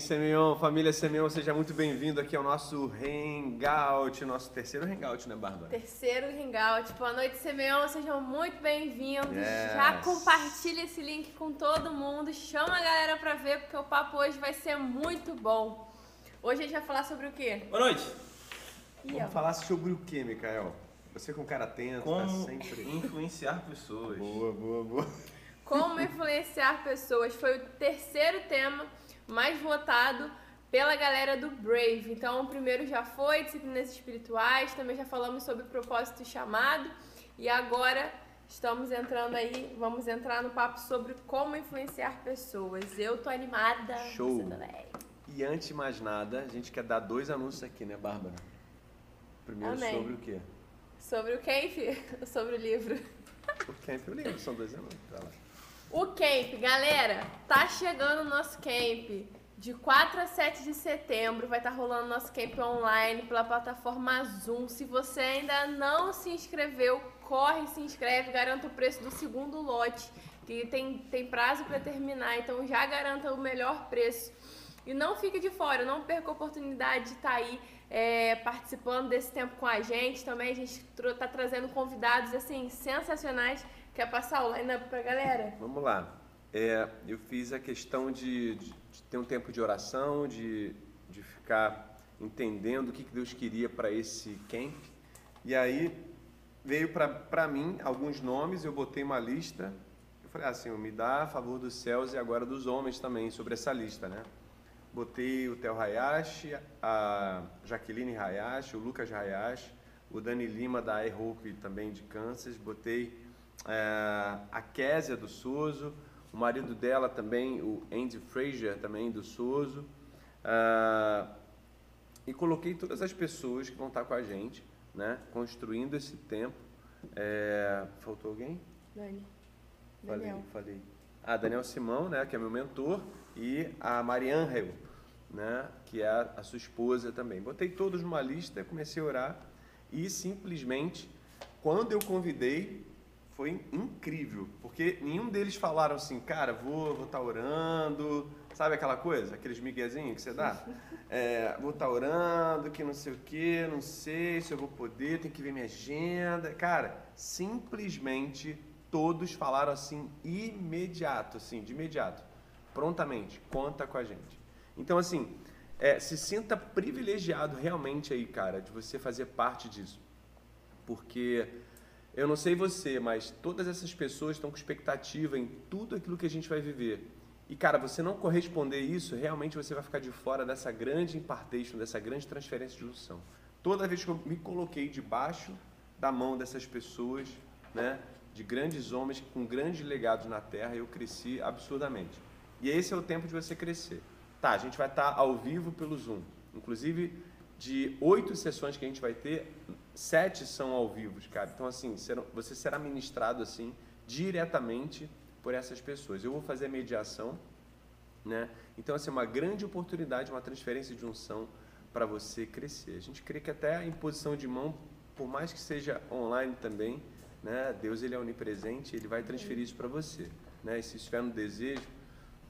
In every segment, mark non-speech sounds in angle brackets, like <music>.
Semyon, família Semyon, seja muito bem-vindo aqui ao nosso Hangout, nosso terceiro Hangout, né, Bárbara? Terceiro Hangout. Boa noite, Semyon, sejam muito bem-vindos. Yes. Já compartilha esse link com todo mundo, chama a galera pra ver, porque o papo hoje vai ser muito bom. Hoje a gente vai falar sobre o quê? Boa noite. Ih, Vamos ó. falar sobre o que, Mikael? Você com cara atento, tá Como sempre... influenciar pessoas. Boa, boa, boa. Como influenciar pessoas foi o terceiro tema mais votado pela galera do Brave. Então, o primeiro já foi disciplinas espirituais, também já falamos sobre propósito e chamado, e agora estamos entrando aí, vamos entrar no papo sobre como influenciar pessoas. Eu tô animada. Show. Você também. E antes de mais nada, a gente quer dar dois anúncios aqui, né, Bárbara? Primeiro Amém. sobre o quê? Sobre o camp, <laughs> sobre o livro. O camp, eu lembro, são dois anúncios. Lá. O camp, galera, tá chegando o nosso camp. De 4 a 7 de setembro vai estar rolando nosso camp online pela plataforma Zoom. Se você ainda não se inscreveu, corre, se inscreve, garanta o preço do segundo lote, que tem, tem prazo para terminar, então já garanta o melhor preço. E não fique de fora, não perca a oportunidade de estar aí é, participando desse tempo com a gente. Também a gente está trazendo convidados assim sensacionais. Quer passar o line-up pra galera? Vamos lá. É, eu fiz a questão de, de- de ter um tempo de oração, de, de ficar entendendo o que, que Deus queria para esse camp. E aí veio para mim alguns nomes, eu botei uma lista. Eu falei assim, me dá a favor dos céus e agora dos homens também sobre essa lista, né? Botei o Theo Hayashi, a Jaqueline Hayashi, o Lucas Hayashi, o Dani Lima da iHope também de Kansas. Botei é, a Késia do Suso, o marido dela também, o Andy Fraser também do Suso. Ah, e coloquei todas as pessoas que vão estar com a gente, né? Construindo esse tempo. É, faltou alguém? Dani. Falei, Daniel. falei. Ah, Daniel Simão, né, que é meu mentor, e a Marianne né, que é a sua esposa também. Botei todos numa lista, comecei a orar e simplesmente, quando eu convidei, foi incrível, porque nenhum deles falaram assim, cara, vou vou estar orando, sabe aquela coisa, aqueles miguezinhos que você dá? <laughs> É, vou estar orando, que não sei o que, não sei se eu vou poder, tem que ver minha agenda. Cara, simplesmente todos falaram assim, imediato, assim, de imediato, prontamente, conta com a gente. Então, assim, é, se sinta privilegiado realmente aí, cara, de você fazer parte disso. Porque eu não sei você, mas todas essas pessoas estão com expectativa em tudo aquilo que a gente vai viver. E, cara, você não corresponder isso, realmente você vai ficar de fora dessa grande impartation, dessa grande transferência de unção. Toda vez que eu me coloquei debaixo da mão dessas pessoas, né, de grandes homens com grandes legados na terra, eu cresci absurdamente. E esse é o tempo de você crescer. Tá, a gente vai estar ao vivo pelo Zoom. Inclusive, de oito sessões que a gente vai ter, sete são ao vivo, cara. Então, assim, serão- você será ministrado, assim, diretamente por essas pessoas. Eu vou fazer a mediação, né? Então, assim, é uma grande oportunidade, uma transferência de unção para você crescer. A gente crê que até a imposição de mão, por mais que seja online também, né? Deus, ele é onipresente, ele vai transferir isso para você, né? E se estiver no desejo,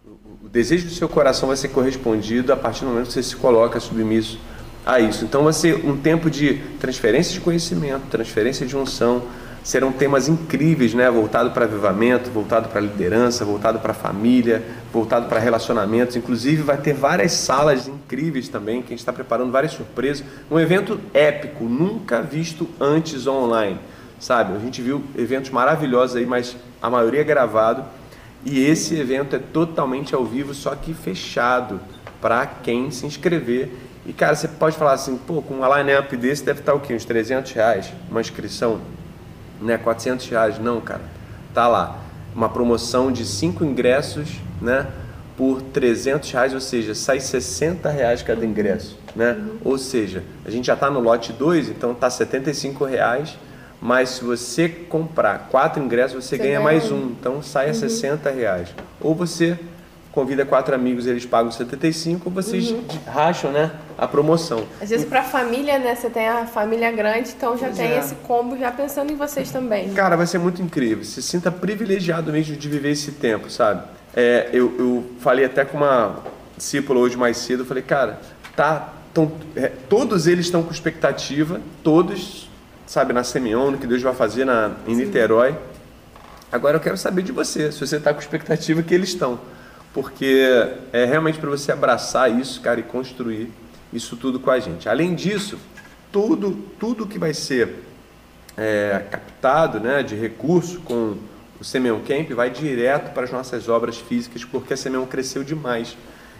o, o- o desejo do seu coração vai ser correspondido a partir do momento que você se coloca submisso a isso. Então vai ser um tempo de transferência de conhecimento, transferência de unção. Serão temas incríveis, né? Voltado para avivamento, voltado para liderança, voltado para família, voltado para relacionamentos. Inclusive vai ter várias salas incríveis também, que a gente está preparando várias surpresas. Um evento épico, nunca visto antes online, sabe? A gente viu eventos maravilhosos aí, mas a maioria é gravado. E esse evento é totalmente ao vivo, só que fechado para quem se inscrever. E cara, você pode falar assim, pô, com uma line-up desse deve estar o quê? Uns 300 reais, uma inscrição, né? 400 reais. Não, cara, tá lá. Uma promoção de cinco ingressos, né? Por 300 reais, ou seja, sai 60 reais cada ingresso, né? Ou seja, a gente já está no lote 2, então tá 75 reais. Mas se você comprar quatro ingressos, você, Você ganha ganha mais um. Então sai a 60 reais. Ou você convida quatro amigos, eles pagam 75, ou vocês Uhum. racham né, a promoção. Às vezes pra família, né? Você tem a família grande, então já Pois tem é. esse combo já pensando em vocês também. Cara, vai ser muito incrível. Se sinta privilegiado mesmo de viver esse tempo, sabe? É, eu, eu falei até com uma discípulo hoje mais cedo, eu falei, cara, tá, tão, é, todos eles estão com expectativa, todos, sabe, na Simeon, no que Deus vai fazer na, em Niterói. Agora eu quero saber de você, se você está com expectativa que eles estão. Porque é realmente para você abraçar isso, cara, e construir isso tudo com a gente. Além disso, tudo, tudo que vai ser é, captado né, de recurso com o Semeon Camp vai direto para as nossas obras físicas, porque a Semeon cresceu demais.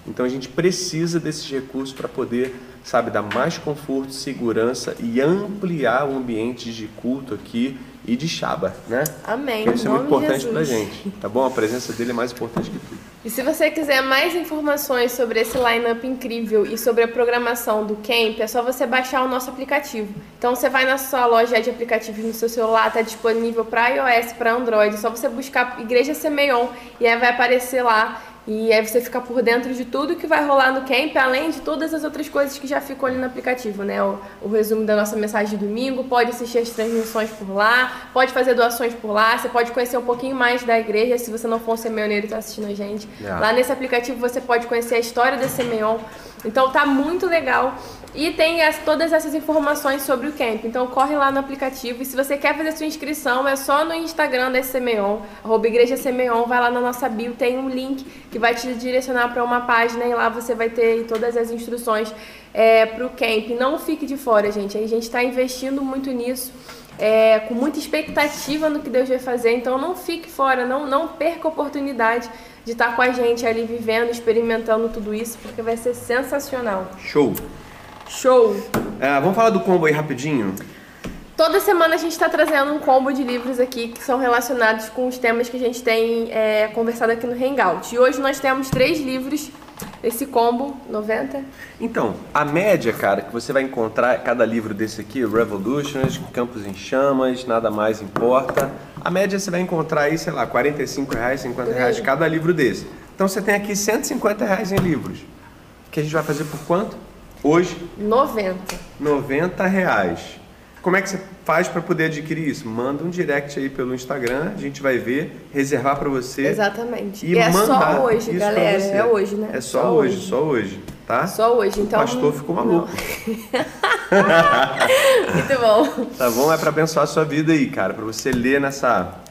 Então a gente precisa desses recursos para poder, sabe, dar mais conforto, segurança e ampliar o ambiente de culto aqui e de Shaba, né? Amém. Isso é muito importante para gente, tá bom? A presença dele é mais importante que tudo. E se você quiser mais informações sobre esse lineup incrível e sobre a programação do Camp, é só você baixar o nosso aplicativo. Então você vai na sua loja de aplicativos no seu celular, está disponível para iOS, para Android, é só você buscar Igreja Semeion e aí vai aparecer lá e aí você fica por dentro de tudo que vai rolar no camp, além de todas as outras coisas que já ficam ali no aplicativo, né? O, o, resumo da nossa mensagem de domingo, pode assistir as transmissões por lá, pode fazer doações por lá, você pode conhecer um pouquinho mais da igreja, se você não for um semeoneiro e está assistindo a gente. Yeah. Lá nesse aplicativo você pode conhecer a história da Semeon. Então tá muito legal. E tem as, todas essas informações sobre o camp. Então corre lá no aplicativo. E se você quer fazer sua inscrição, é só no Instagram da Semeon, arroba Igreja Semeon, vai lá na nossa bio, tem um link que vai te direcionar para uma página e lá você vai ter todas as instruções é, para o camp. Não fique de fora, gente. A gente está investindo muito nisso. É, com muita expectativa no que Deus vai fazer, então não fique fora, não, não perca a oportunidade de estar com a gente ali vivendo, experimentando tudo isso, porque vai ser sensacional. Show! Show! É, vamos falar do combo aí rapidinho? Toda semana a gente está trazendo um combo de livros aqui que são relacionados com os temas que a gente tem é, conversado aqui no Hangout. E hoje nós temos três livros, esse combo, 90. Então, a média, cara, que você vai encontrar cada livro desse aqui, Revolutions, Campos em Chamas, Nada Mais Importa, a média você vai encontrar aí, sei lá, 45 reais, 50 reais cada livro desse. Então você tem aqui 150 reais em livros. Que a gente vai fazer por quanto? Hoje? 90. 90 reais. Como é que você faz para poder adquirir isso? Manda um direct aí pelo Instagram, a gente vai ver, reservar para você. Exatamente. E, e é só hoje, galera. É hoje, né? É só, só hoje, hoje, só hoje, tá? Só hoje, então. O pastor ficou maluco. <laughs> Muito bom. Tá bom? É para abençoar a sua vida aí, cara, para você ler nessa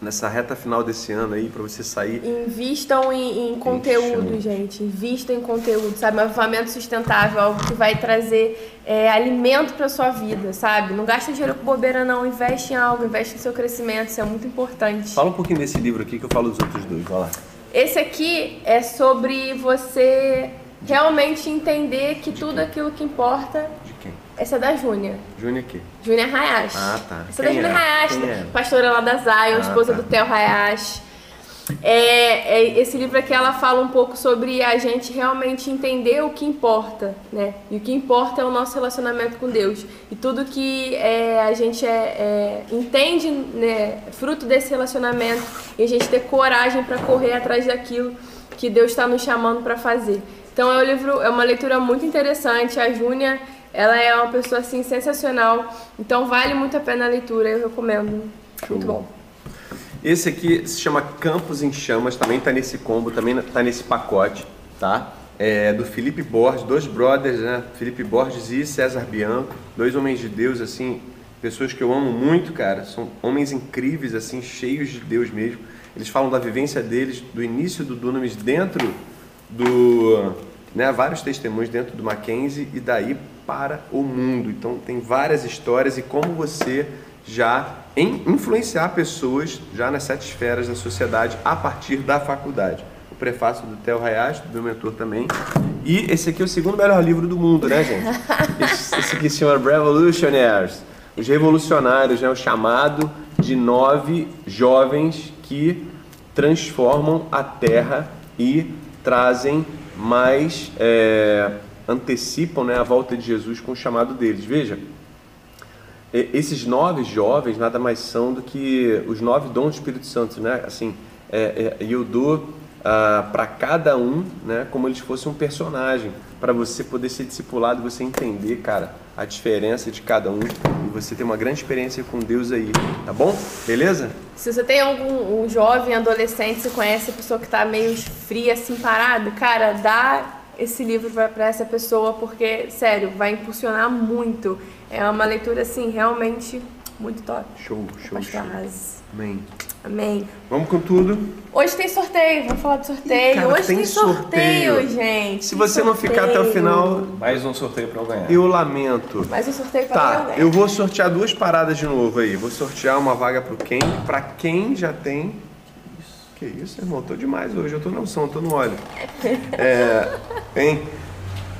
nessa reta final desse ano aí para você sair. Invistam em, em conteúdo, gente. Invistam em conteúdo, sabe? Um avivamento sustentável, algo que vai trazer é, alimento para sua vida, sabe? Não gasta dinheiro com bobeira, não. Investe em algo, investe no seu crescimento, isso é muito importante. Fala um pouquinho desse livro aqui que eu falo dos outros dois, vai lá. Esse aqui é sobre você realmente entender que tudo aquilo que importa essa é da Júnia. Júnia aqui. Júnia Hayashi. Ah, tá. Essa é da Júnia é? Hayashi, é? pastora lá da Zion, ah, esposa tá. do Theo Hayashi. É, é, esse livro aqui ela fala um pouco sobre a gente realmente entender o que importa, né? E o que importa é o nosso relacionamento com Deus. E tudo que é, a gente é, é entende, né, fruto desse relacionamento, e a gente ter coragem para correr atrás daquilo que Deus está nos chamando para fazer. Então é um livro, é uma leitura muito interessante. A Júnia ela é uma pessoa assim sensacional, então vale muito a pena a leitura, eu recomendo. Show. Muito bom. Esse aqui se chama Campos em Chamas, também está nesse combo, também está nesse pacote, tá? É do Felipe Borges, dois brothers, né? Felipe Borges e César Bianco, dois homens de Deus, assim, pessoas que eu amo muito, cara. São homens incríveis, assim, cheios de Deus mesmo. Eles falam da vivência deles, do início do Dunamis dentro do, né? Vários testemunhos dentro do Mackenzie e daí para o mundo. Então tem várias histórias e como você já em influenciar pessoas já nas sete esferas da sociedade a partir da faculdade. O prefácio do Theo Hayashi, do meu mentor também. E esse aqui é o segundo melhor livro do mundo, né, gente? <laughs> Esse, esse aqui se chama Revolutionaries. Os revolucionários, né? O chamado de nove jovens que transformam a Terra e trazem mais... É, antecipam né, a volta de Jesus com o chamado deles. Veja, esses nove jovens nada mais são do que os nove dons do Espírito Santo, né? Assim, é, é, Yudu, ah, para cada um, né, como eles fossem um personagem, para você poder ser discipulado, você entender, cara, a diferença de cada um e você ter uma grande experiência com Deus aí, tá bom? Beleza? Se você tem algum um jovem, adolescente, você conhece a pessoa que tá meio fria, assim, parada, cara, dá esse livro para essa pessoa, porque, sério, vai impulsionar muito. É uma leitura, assim, realmente muito top. Show, show, show. Amém. Amém. Vamos com tudo. Hoje tem sorteio, vamos falar de sorteio. Cara, Hoje tem, tem sorteio, sorteio, gente. Se você sorteio. não ficar até o final. Mais um sorteio pra eu ganhar. Eu lamento. Mais um sorteio pra tá, eu ganhar. Eu vou sortear duas paradas de novo aí. Vou sortear uma vaga pro quem? Pra quem já tem. Que isso, irmão? Tô demais hoje. Eu tô na unção, tô no óleo. É. Hein?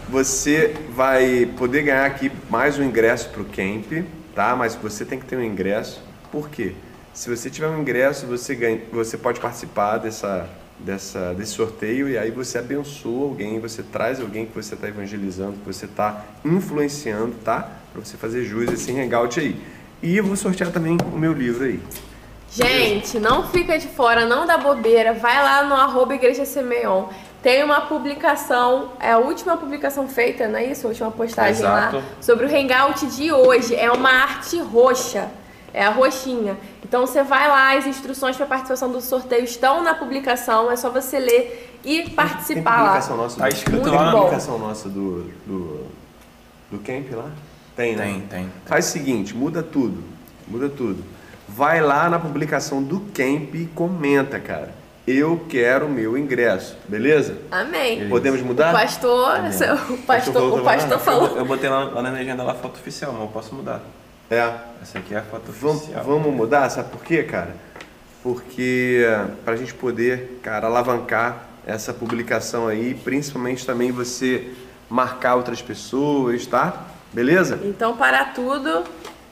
Você vai poder ganhar aqui mais um ingresso pro camp, tá? Mas você tem que ter um ingresso. Por quê? Se você tiver um ingresso, você, ganha, você pode participar dessa, dessa, desse sorteio e aí você abençoa alguém, você traz alguém que você está evangelizando, que você está influenciando, tá? Para você fazer jus a esse hangout aí. E eu vou sortear também o meu livro aí. Gente, não fica de fora, não dá bobeira. Vai lá no arroba Igreja Semeon. Tem uma publicação, é a última publicação feita, não é isso? A última postagem Exato. lá, sobre o hangout de hoje. É uma arte roxa. É a roxinha. Então você vai lá, as instruções para participação do sorteio estão na publicação, é só você ler e participar tem publicação lá. Nossa, tá escrito tem lá. publicação nossa do, do, do camp lá? Tem, né? Tem, tem. Faz o seguinte, muda tudo. Muda tudo. Vai lá na publicação do camp e comenta, cara. Eu quero o meu ingresso, beleza? Amém. Podemos mudar? O pastor, Amém. seu- o pastor, o falou pastor Eu, falou. eu botei lá, lá na legenda lá foto oficial, mas eu posso mudar. É. Essa aqui é a foto Vamos, oficial. vamos mudar, sabe por quê, cara? Porque para a gente poder, cara, alavancar essa publicação aí, principalmente também você marcar outras pessoas, tá? Beleza? Então, para tudo,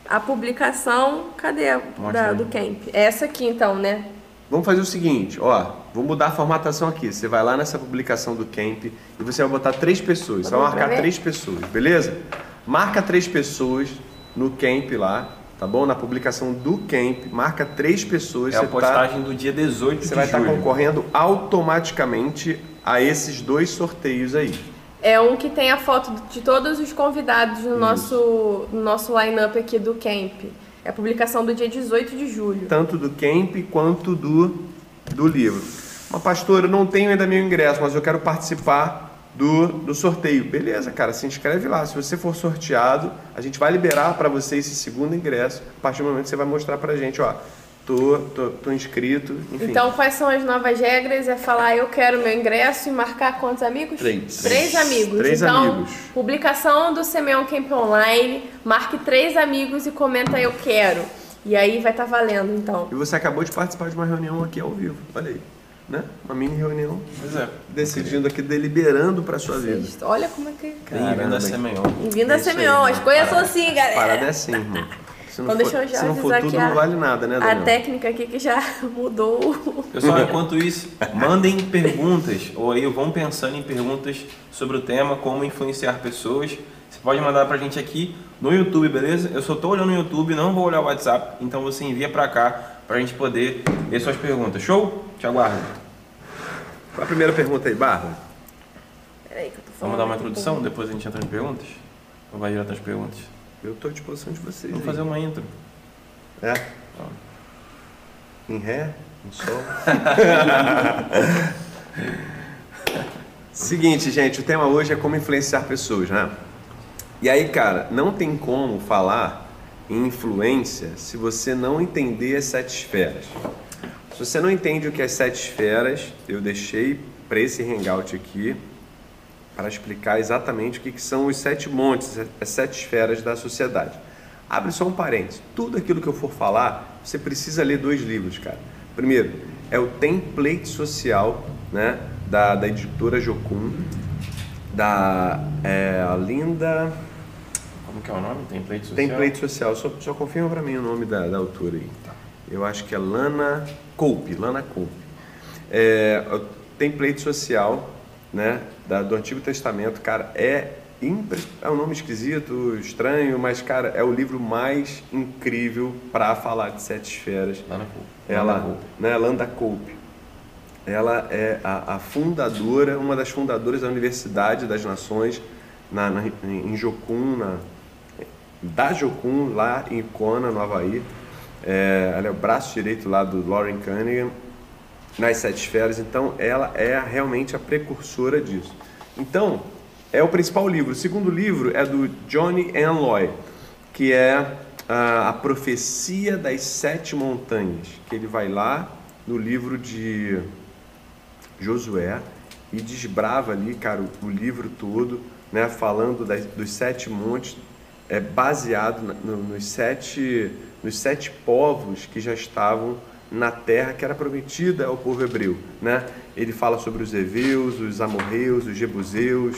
a publicação, cadê a da- do camp? Essa aqui então, né? Vamos fazer o seguinte, ó, vou mudar a formatação aqui. Você vai lá nessa publicação do camp e você vai botar três pessoas. Você vai marcar ver? três pessoas, beleza? Marca três pessoas no camp lá, tá bom? Na publicação do camp, marca três pessoas. É a você tá- postagem do dia 18 Você de vai estar julho. concorrendo automaticamente a esses dois sorteios aí. É um que tem a foto de todos os convidados no nosso, no nosso line-up aqui do camp. É a publicação do dia 18 de julho. Tanto do camp quanto do, do livro. Mas, pastor, eu não tenho ainda meu ingresso, mas eu quero participar do, do sorteio. Beleza, cara, se inscreve lá. Se você for sorteado, a gente vai liberar para você esse segundo ingresso. A partir do momento que você vai mostrar pra gente, ó, tô, tô, tô inscrito, enfim. Então, quais são as novas regras? É falar eu quero meu ingresso e marcar quantos amigos? Três. Três amigos. Três então, amigos. publicação do Semeon Camp Online, marque três amigos e comenta eu quero. E aí vai estar valendo, então. E você acabou de participar de uma reunião aqui ao vivo, olha aí. Né? Uma mini reunião, Pois é. decidindo aqui, deliberando pra sua vida. Olha como é que... Bem-vindo Caramba. a Semenhon. Bem-vindo a É Semeon. As coisas são assim, galera. Parada é assim, irmão. Se não Então for, deixa eu já se não for tudo, a- não vale nada, né, A Daniel? técnica aqui que já <laughs> mudou. Pessoal, enquanto isso, mandem perguntas, ou aí vão pensando em perguntas sobre o tema, como influenciar pessoas. Você pode mandar pra gente aqui no YouTube, beleza? Eu só tô olhando no YouTube, não vou olhar o WhatsApp, então você envia pra cá pra gente poder ver suas perguntas. Show? Te aguardo. Qual a primeira pergunta aí, Bárbara? Peraí que eu tô falando. Vamos dar uma um introdução, depois a gente entra nas perguntas? Ou vai direto às perguntas? Eu tô à disposição de vocês. Vamos aí. fazer uma intro. É? Em ré? Em sol? <laughs> Seguinte, gente, o tema hoje é como influenciar pessoas, né? E aí, cara, não tem como falar em influência se você não entender as sete esferas. Se você não entende o que é sete esferas, eu deixei para esse hangout aqui para explicar exatamente o que, que são os sete montes, as sete esferas da sociedade. Abre só um parênteses. Tudo aquilo que eu for falar, você precisa ler dois livros, cara. Primeiro, é o Template Social, né, da, da editora Jocum, da é, a Linda... Como que é o nome? Template social? Template Social, só, só confirma para mim o nome da, da autora aí. Eu acho que é Lana Coupe, Lana Coupe. É, Template Social, né, da, do Antigo Testamento, cara, é impre- é um nome esquisito, estranho, mas cara, é o livro mais incrível para falar de sete esferas. Lá na Coupe. Ela, né, Landa Coupe. ela é a, a fundadora, uma das fundadoras da Universidade das Nações na, na, em Jocum, na, da Jocum, lá em Kona, no Havaí. É, ela é o braço direito lá do Lauren Cunningham nas sete esferas, então ela é realmente a precursora disso. Então, é o principal livro. O segundo livro é do Johnny Enloy, que é a, a Profecia das Sete Montanhas, que ele vai lá no livro de Josué e desbrava ali, cara, o, o livro todo, né, falando das, dos sete montes, é baseado no, nos sete nos sete povos que já estavam na terra que era prometida ao povo hebreu, né? Ele fala sobre os heveus, os amorreus, os jebuseus,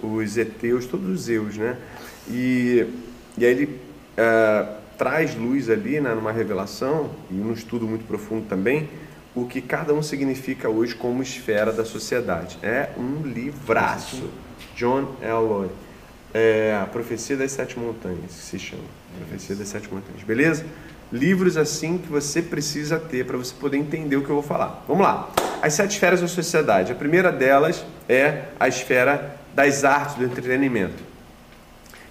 os heteus, todos os eus, né? E, e aí ele uh, traz luz ali, né, numa revelação e num estudo muito profundo também, o que cada um significa hoje como esfera da sociedade. É um livraço. John Elroy. É, a Profecia das Sete Montanhas, que se chama. Profecia das Sete Montanhas. Beleza? Livros assim que você precisa ter para você poder entender o que eu vou falar. Vamos lá. As sete esferas da sociedade. A primeira delas é a esfera das artes, do entretenimento.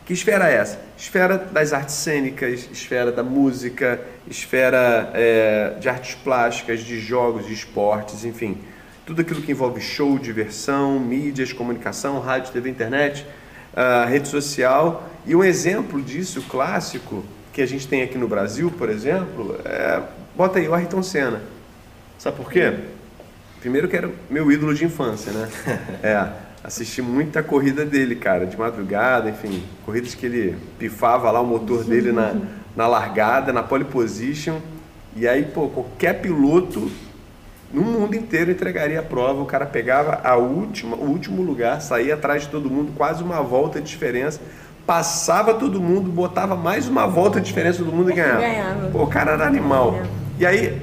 Que esfera é essa? Esfera das artes cênicas, esfera da música, esfera é, de artes plásticas, de jogos, de esportes, enfim. Tudo aquilo que envolve show, diversão, mídias, comunicação, rádio, TV, internet, uh, rede social. E um exemplo disso clássico que a gente tem aqui no Brasil, por exemplo, é, bota aí o Ayrton Senna. Sabe por quê? Primeiro que era meu ídolo de infância, né? <laughs> É, assisti muita corrida dele, cara, de madrugada, enfim, corridas que ele pifava lá o motor dele na, <laughs> na largada, na pole position. E aí, pô, qualquer piloto no mundo inteiro entregaria a prova, o cara pegava a última, o último lugar, saía atrás de todo mundo, quase uma volta de diferença, passava todo mundo, botava mais uma volta de diferença todo mundo e ganhava. ganhava. Pô, o cara era animal. E aí,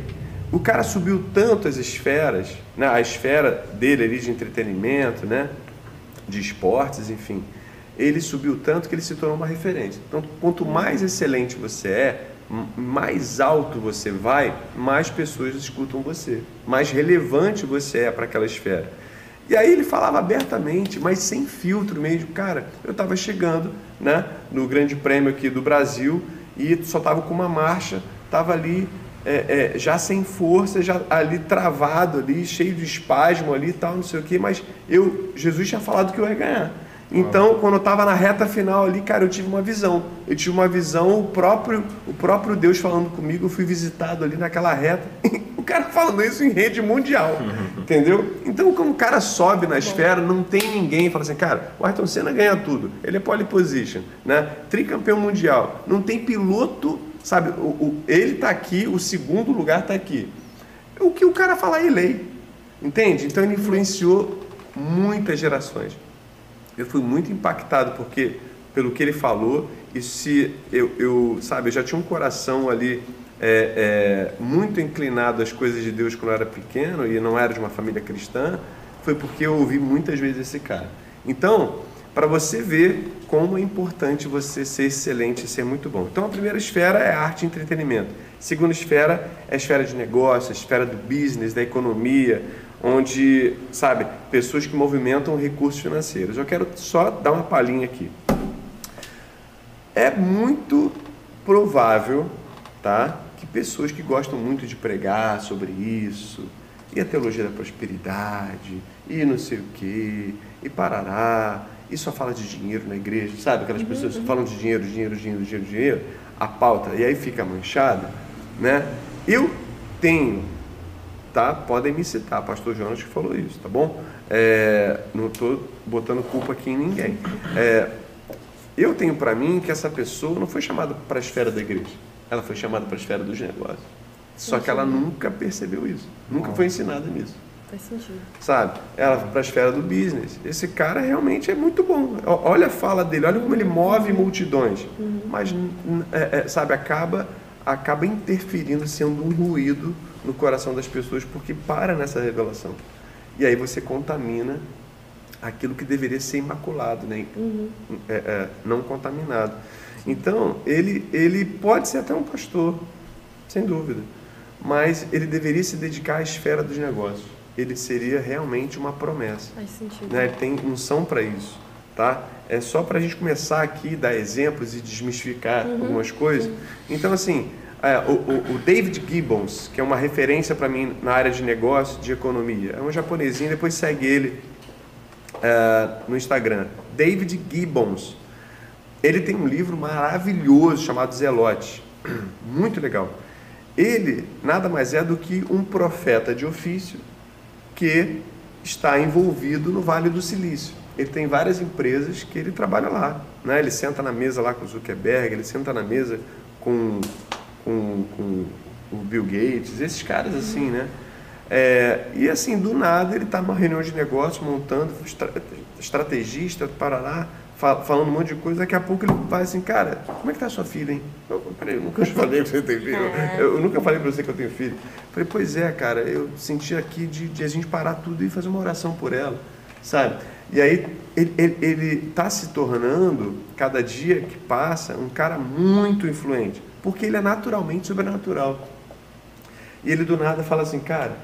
o cara subiu tanto as esferas, né, a esfera dele ali de entretenimento, né, de esportes, enfim, ele subiu tanto que ele se tornou uma referência. Então, quanto mais excelente você é, mais alto você vai, mais pessoas escutam você, mais relevante você é para aquela esfera. E aí ele falava abertamente, mas sem filtro mesmo. Cara, eu estava chegando né, no Grande Prêmio aqui do Brasil e só estava com uma marcha, estava ali é, é, já sem força, já ali travado ali, cheio de espasmo ali e tal, não sei o que, mas eu, Jesus tinha falado que eu ia ganhar. Então, quando eu estava na reta final ali, cara, eu tive uma visão. Eu tive uma visão, o próprio, o próprio Deus falando comigo, eu fui visitado ali naquela reta. <laughs> o cara falando isso em rede mundial, <laughs> entendeu? Então, quando o cara sobe na esfera, não tem ninguém fala assim, cara, o Ayrton Senna ganha tudo. Ele é pole position, né? Tricampeão mundial. Não tem piloto, sabe? O, o ele está aqui, o segundo lugar está aqui. O que o cara falar é lei, entende? Então, ele influenciou muitas gerações eu fui muito impactado porque pelo que ele falou e se eu, eu sabe, eu já tinha um coração ali é, é, muito inclinado às coisas de Deus quando eu era pequeno e não era de uma família cristã, foi porque eu ouvi muitas vezes esse cara. Então, para você ver como é importante você ser excelente e ser muito bom. Então, a primeira esfera é arte e entretenimento. A segunda esfera é a esfera de negócio, a esfera do business, da economia, onde, sabe, pessoas que movimentam recursos financeiros. Eu quero só dar uma palhinha aqui. É muito provável, tá, que pessoas que gostam muito de pregar sobre isso, e a teologia da prosperidade, e não sei o quê, e parará, e só fala de dinheiro na igreja, sabe? Aquelas pessoas que uhum. falam de dinheiro, dinheiro, dinheiro, dinheiro, dinheiro, a pauta, e aí fica manchada, né? Eu tenho tá? Podem me citar, pastor Jonas que falou isso, tá bom? É, não estou botando culpa aqui em ninguém. É, eu tenho para mim que essa pessoa não foi chamada para a esfera da igreja, ela foi chamada para a esfera dos negócios. Só que ela nunca percebeu isso, nunca foi ensinada nisso. Faz sentido. Sabe? Ela para a esfera do business. Esse cara realmente é muito bom. Olha a fala dele, olha como ele move multidões. Uhum. Mas, é, é, sabe, acaba, acaba interferindo, sendo um ruído no coração das pessoas porque para nessa revelação. E aí você contamina aquilo que deveria ser imaculado, né? Uhum. É, é, não contaminado. Então, ele, ele pode ser até um pastor, sem dúvida, mas ele deveria se dedicar à esfera dos negócios. ele seria realmente uma promessa. Faz sentido. Né? Ele tem unção para isso, tá? É só para a gente começar aqui, dar exemplos e desmistificar algumas coisas. Então, assim, é, o, o- o David Gibbons, que é uma referência para mim na área de negócio, de economia, é um japonesinho, depois segue ele é, no Instagram. David Gibbons. Ele tem um livro maravilhoso chamado Zelote. <clears throat> Muito legal. Ele nada mais é do que um profeta de ofício que está envolvido no Vale do Silício. Ele tem várias empresas que ele trabalha lá. Né? Ele senta na mesa lá com o Zuckerberg, ele senta na mesa com, com, com o Bill Gates, esses caras assim, né? É, e assim, do nada, ele está numa reunião de negócio, montando, estra- estrategista, para lá, falando um monte de coisa. Daqui a pouco ele vai assim, cara, como é que tá a sua filha, hein? Eu, peraí, eu nunca falei que você tem filho. <laughs> Eu, eu nunca falei para você que eu tenho filho. Eu falei, pois é, cara, eu senti aqui de, de a gente parar tudo e fazer uma oração por ela, sabe? E aí ele está ele, ele tá se tornando, cada dia que passa, um cara muito influente, porque ele é naturalmente sobrenatural. E ele do nada fala assim, cara,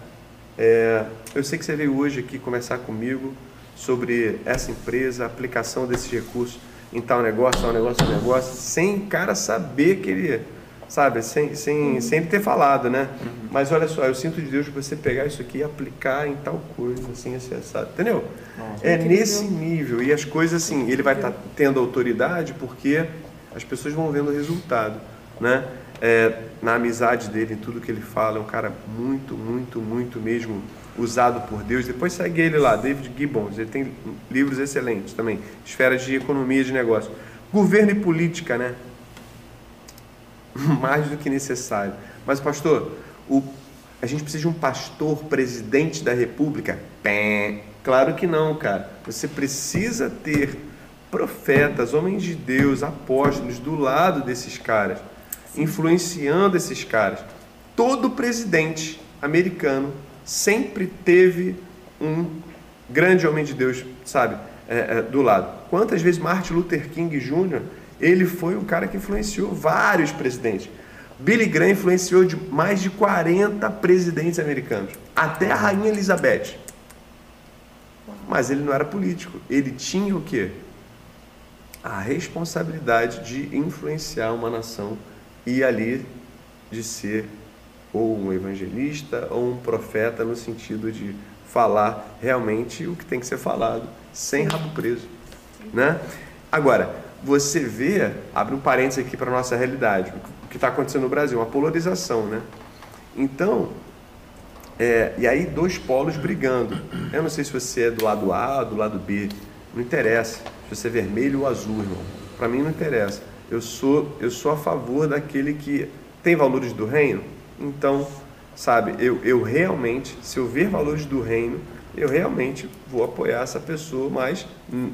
é, eu sei que você veio hoje aqui conversar comigo sobre essa empresa, a aplicação desses recursos em tal negócio, tal negócio, tal negócio, sem o cara saber que ele, sabe, sem, sem, sem ele ter falado, né? Mas olha só, eu sinto de Deus de você pegar isso aqui e aplicar em tal coisa, assim, assado. Entendeu? É nesse nível. E as coisas, assim, ele vai estar tendo autoridade porque as pessoas vão vendo o resultado, né? É, na amizade dele, em tudo que ele fala, é um cara muito, muito, muito mesmo usado por Deus. Depois segue ele lá, David Gibbons, ele tem livros excelentes também, esferas de economia e de negócio. Governo e política, né? <laughs> Mais do que necessário. Mas, pastor, o, a gente precisa de um pastor presidente da república? Pé. Claro que não, cara. Você precisa ter profetas, homens de Deus, apóstolos do lado desses caras, influenciando esses caras. Todo presidente americano sempre teve um grande homem de Deus, sabe, é, é, do lado. Quantas vezes Martin Luther King Jr., ele foi o cara que influenciou vários presidentes. Billy Graham influenciou de mais de 40 presidentes americanos, até a rainha Elizabeth. Mas ele não era político, ele tinha o quê? A responsabilidade de influenciar uma nação e ali de ser ou um evangelista ou um profeta no sentido de falar realmente o que tem que ser falado, sem rabo preso, né? Agora, você vê, abre um parênteses aqui para a nossa realidade, o que está acontecendo no Brasil, uma polarização, né? Então, é, e aí dois polos brigando. Eu não sei se você é do lado A do lado B, não interessa. Se você é vermelho ou azul, irmão. Para mim não interessa. Eu sou, eu sou a favor daquele que tem valores do reino. Então, sabe, eu, eu realmente, se eu ver valores do reino, eu realmente vou apoiar essa pessoa, mas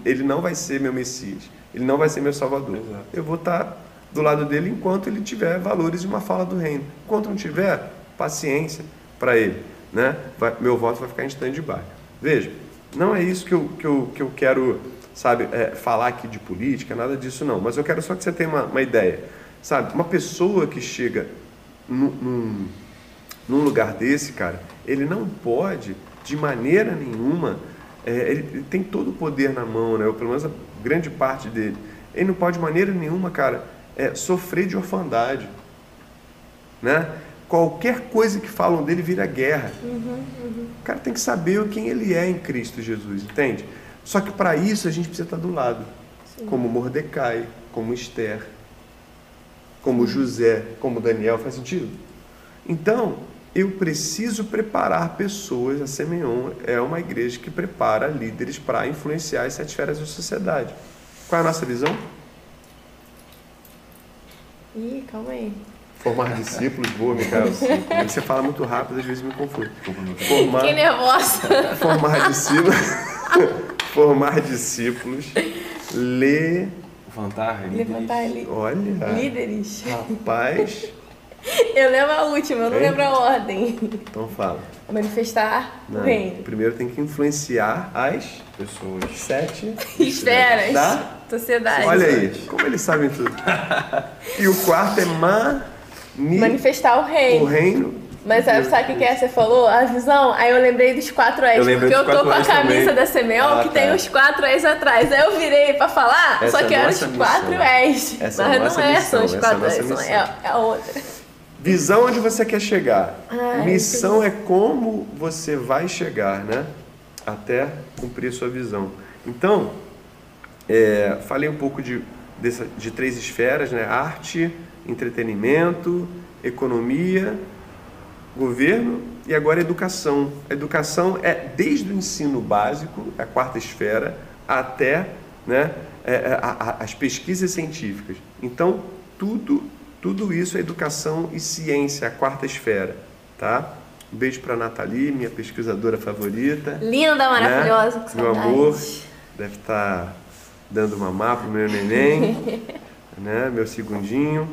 ele não vai ser meu Messias, ele não vai ser meu Salvador. Exato. Eu vou estar do lado dele enquanto ele tiver valores e uma fala do reino. Enquanto não tiver, paciência para ele. Né? Vai- meu voto vai ficar em stand-by. Veja, não é isso que eu, que eu, que eu quero, sabe, é, falar aqui de política, nada disso não. Mas eu quero só que você tenha uma, uma ideia. Sabe, uma pessoa que chega num, num, lugar desse, cara, ele não pode, de maneira nenhuma, é, ele, ele tem todo o poder na mão, né? ou pelo menos a grande parte dele. Ele não pode, de maneira nenhuma, cara, é, sofrer de orfandade. Né? Qualquer coisa que falam dele vira guerra. O cara tem que saber quem ele é em Cristo Jesus, entende? Só que para isso a gente precisa estar do lado, como Mordecai, como Esther, como José, como Daniel, faz sentido? Então, eu preciso preparar pessoas, a Semeon é uma igreja que prepara líderes para influenciar as sete esferas da sociedade. Qual é a nossa visão? Ih, calma aí. Formar discípulos, boa, Micael. Você fala muito rápido, às vezes me confunde. Fiquei Formar, nervosa. formar discípulos, <laughs> formar discípulos, ler, Fantasma. Levantar ele. olha, Líderes. rapaz, <laughs> Eu lembro a última, eu não lembro a ordem. então fala. Manifestar o Não, reino. primeiro tem que influenciar as Pessoas. sete Esferas. Tá? Sociedade. Olha aí, como eles sabem tudo. <laughs> E o quarto é mani Manifestar o o reino. Mas sabe, sabe o que, que é? Você falou? A visão? Aí eu lembrei dos quatro S, porque eu tô com a camisa também. da CMEL Ah, que tá. tem os quatro S atrás. Aí eu virei pra falar, Essa só que é eram os quatro. S. É Mas não é, missão, são os é quatro S, é, é a outra. Visão onde você quer chegar. Ai, Missão é como você vai chegar, né? Até cumprir sua visão. Então, é, falei um pouco de, dessa- de três esferas, né? Arte, entretenimento, economia, governo e agora educação. A educação é desde o ensino básico, a quarta esfera, até né, é, é, a- a- as pesquisas científicas. Então, tudo, tudo isso é educação e ciência, a quarta esfera. Tá? Um beijo para a Nathalie, minha pesquisadora favorita. Linda, maravilhosa, com Meu saudades. amor, deve estar dando mamar pro meu neném, <laughs> né? Meu segundinho.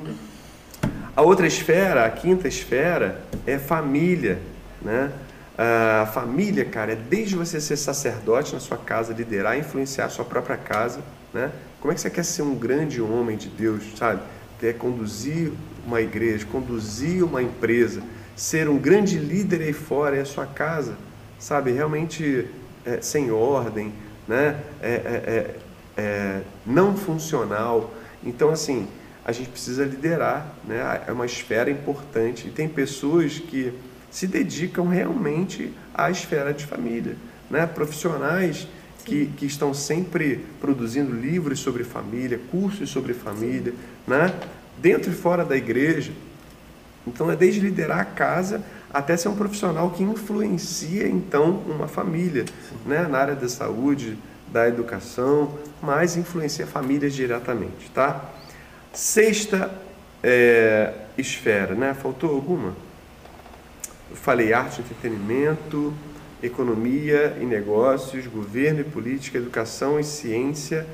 A outra esfera, a quinta esfera, é família, né? A família, cara, é desde você ser sacerdote na sua casa, liderar, influenciar a sua própria casa, né? Como é que você quer ser um grande homem de Deus, sabe? É conduzir uma igreja, conduzir uma empresa, ser um grande líder aí fora, é a sua casa, sabe? Realmente é, sem ordem, né? É, é, é, é, não funcional. Então, assim, a gente precisa liderar, né? É uma esfera importante. E tem pessoas que se dedicam realmente à esfera de família, né? Profissionais que, que estão sempre produzindo livros sobre família, cursos sobre família, né? Dentro e fora da igreja. Então é desde liderar a casa até ser um profissional que influencia então uma família, né? Na área da saúde, da educação, mas influencia famílias diretamente, tá? Sexta é, esfera, né? Faltou alguma? Eu falei arte, entretenimento, economia e negócios, governo e política, educação e ciência,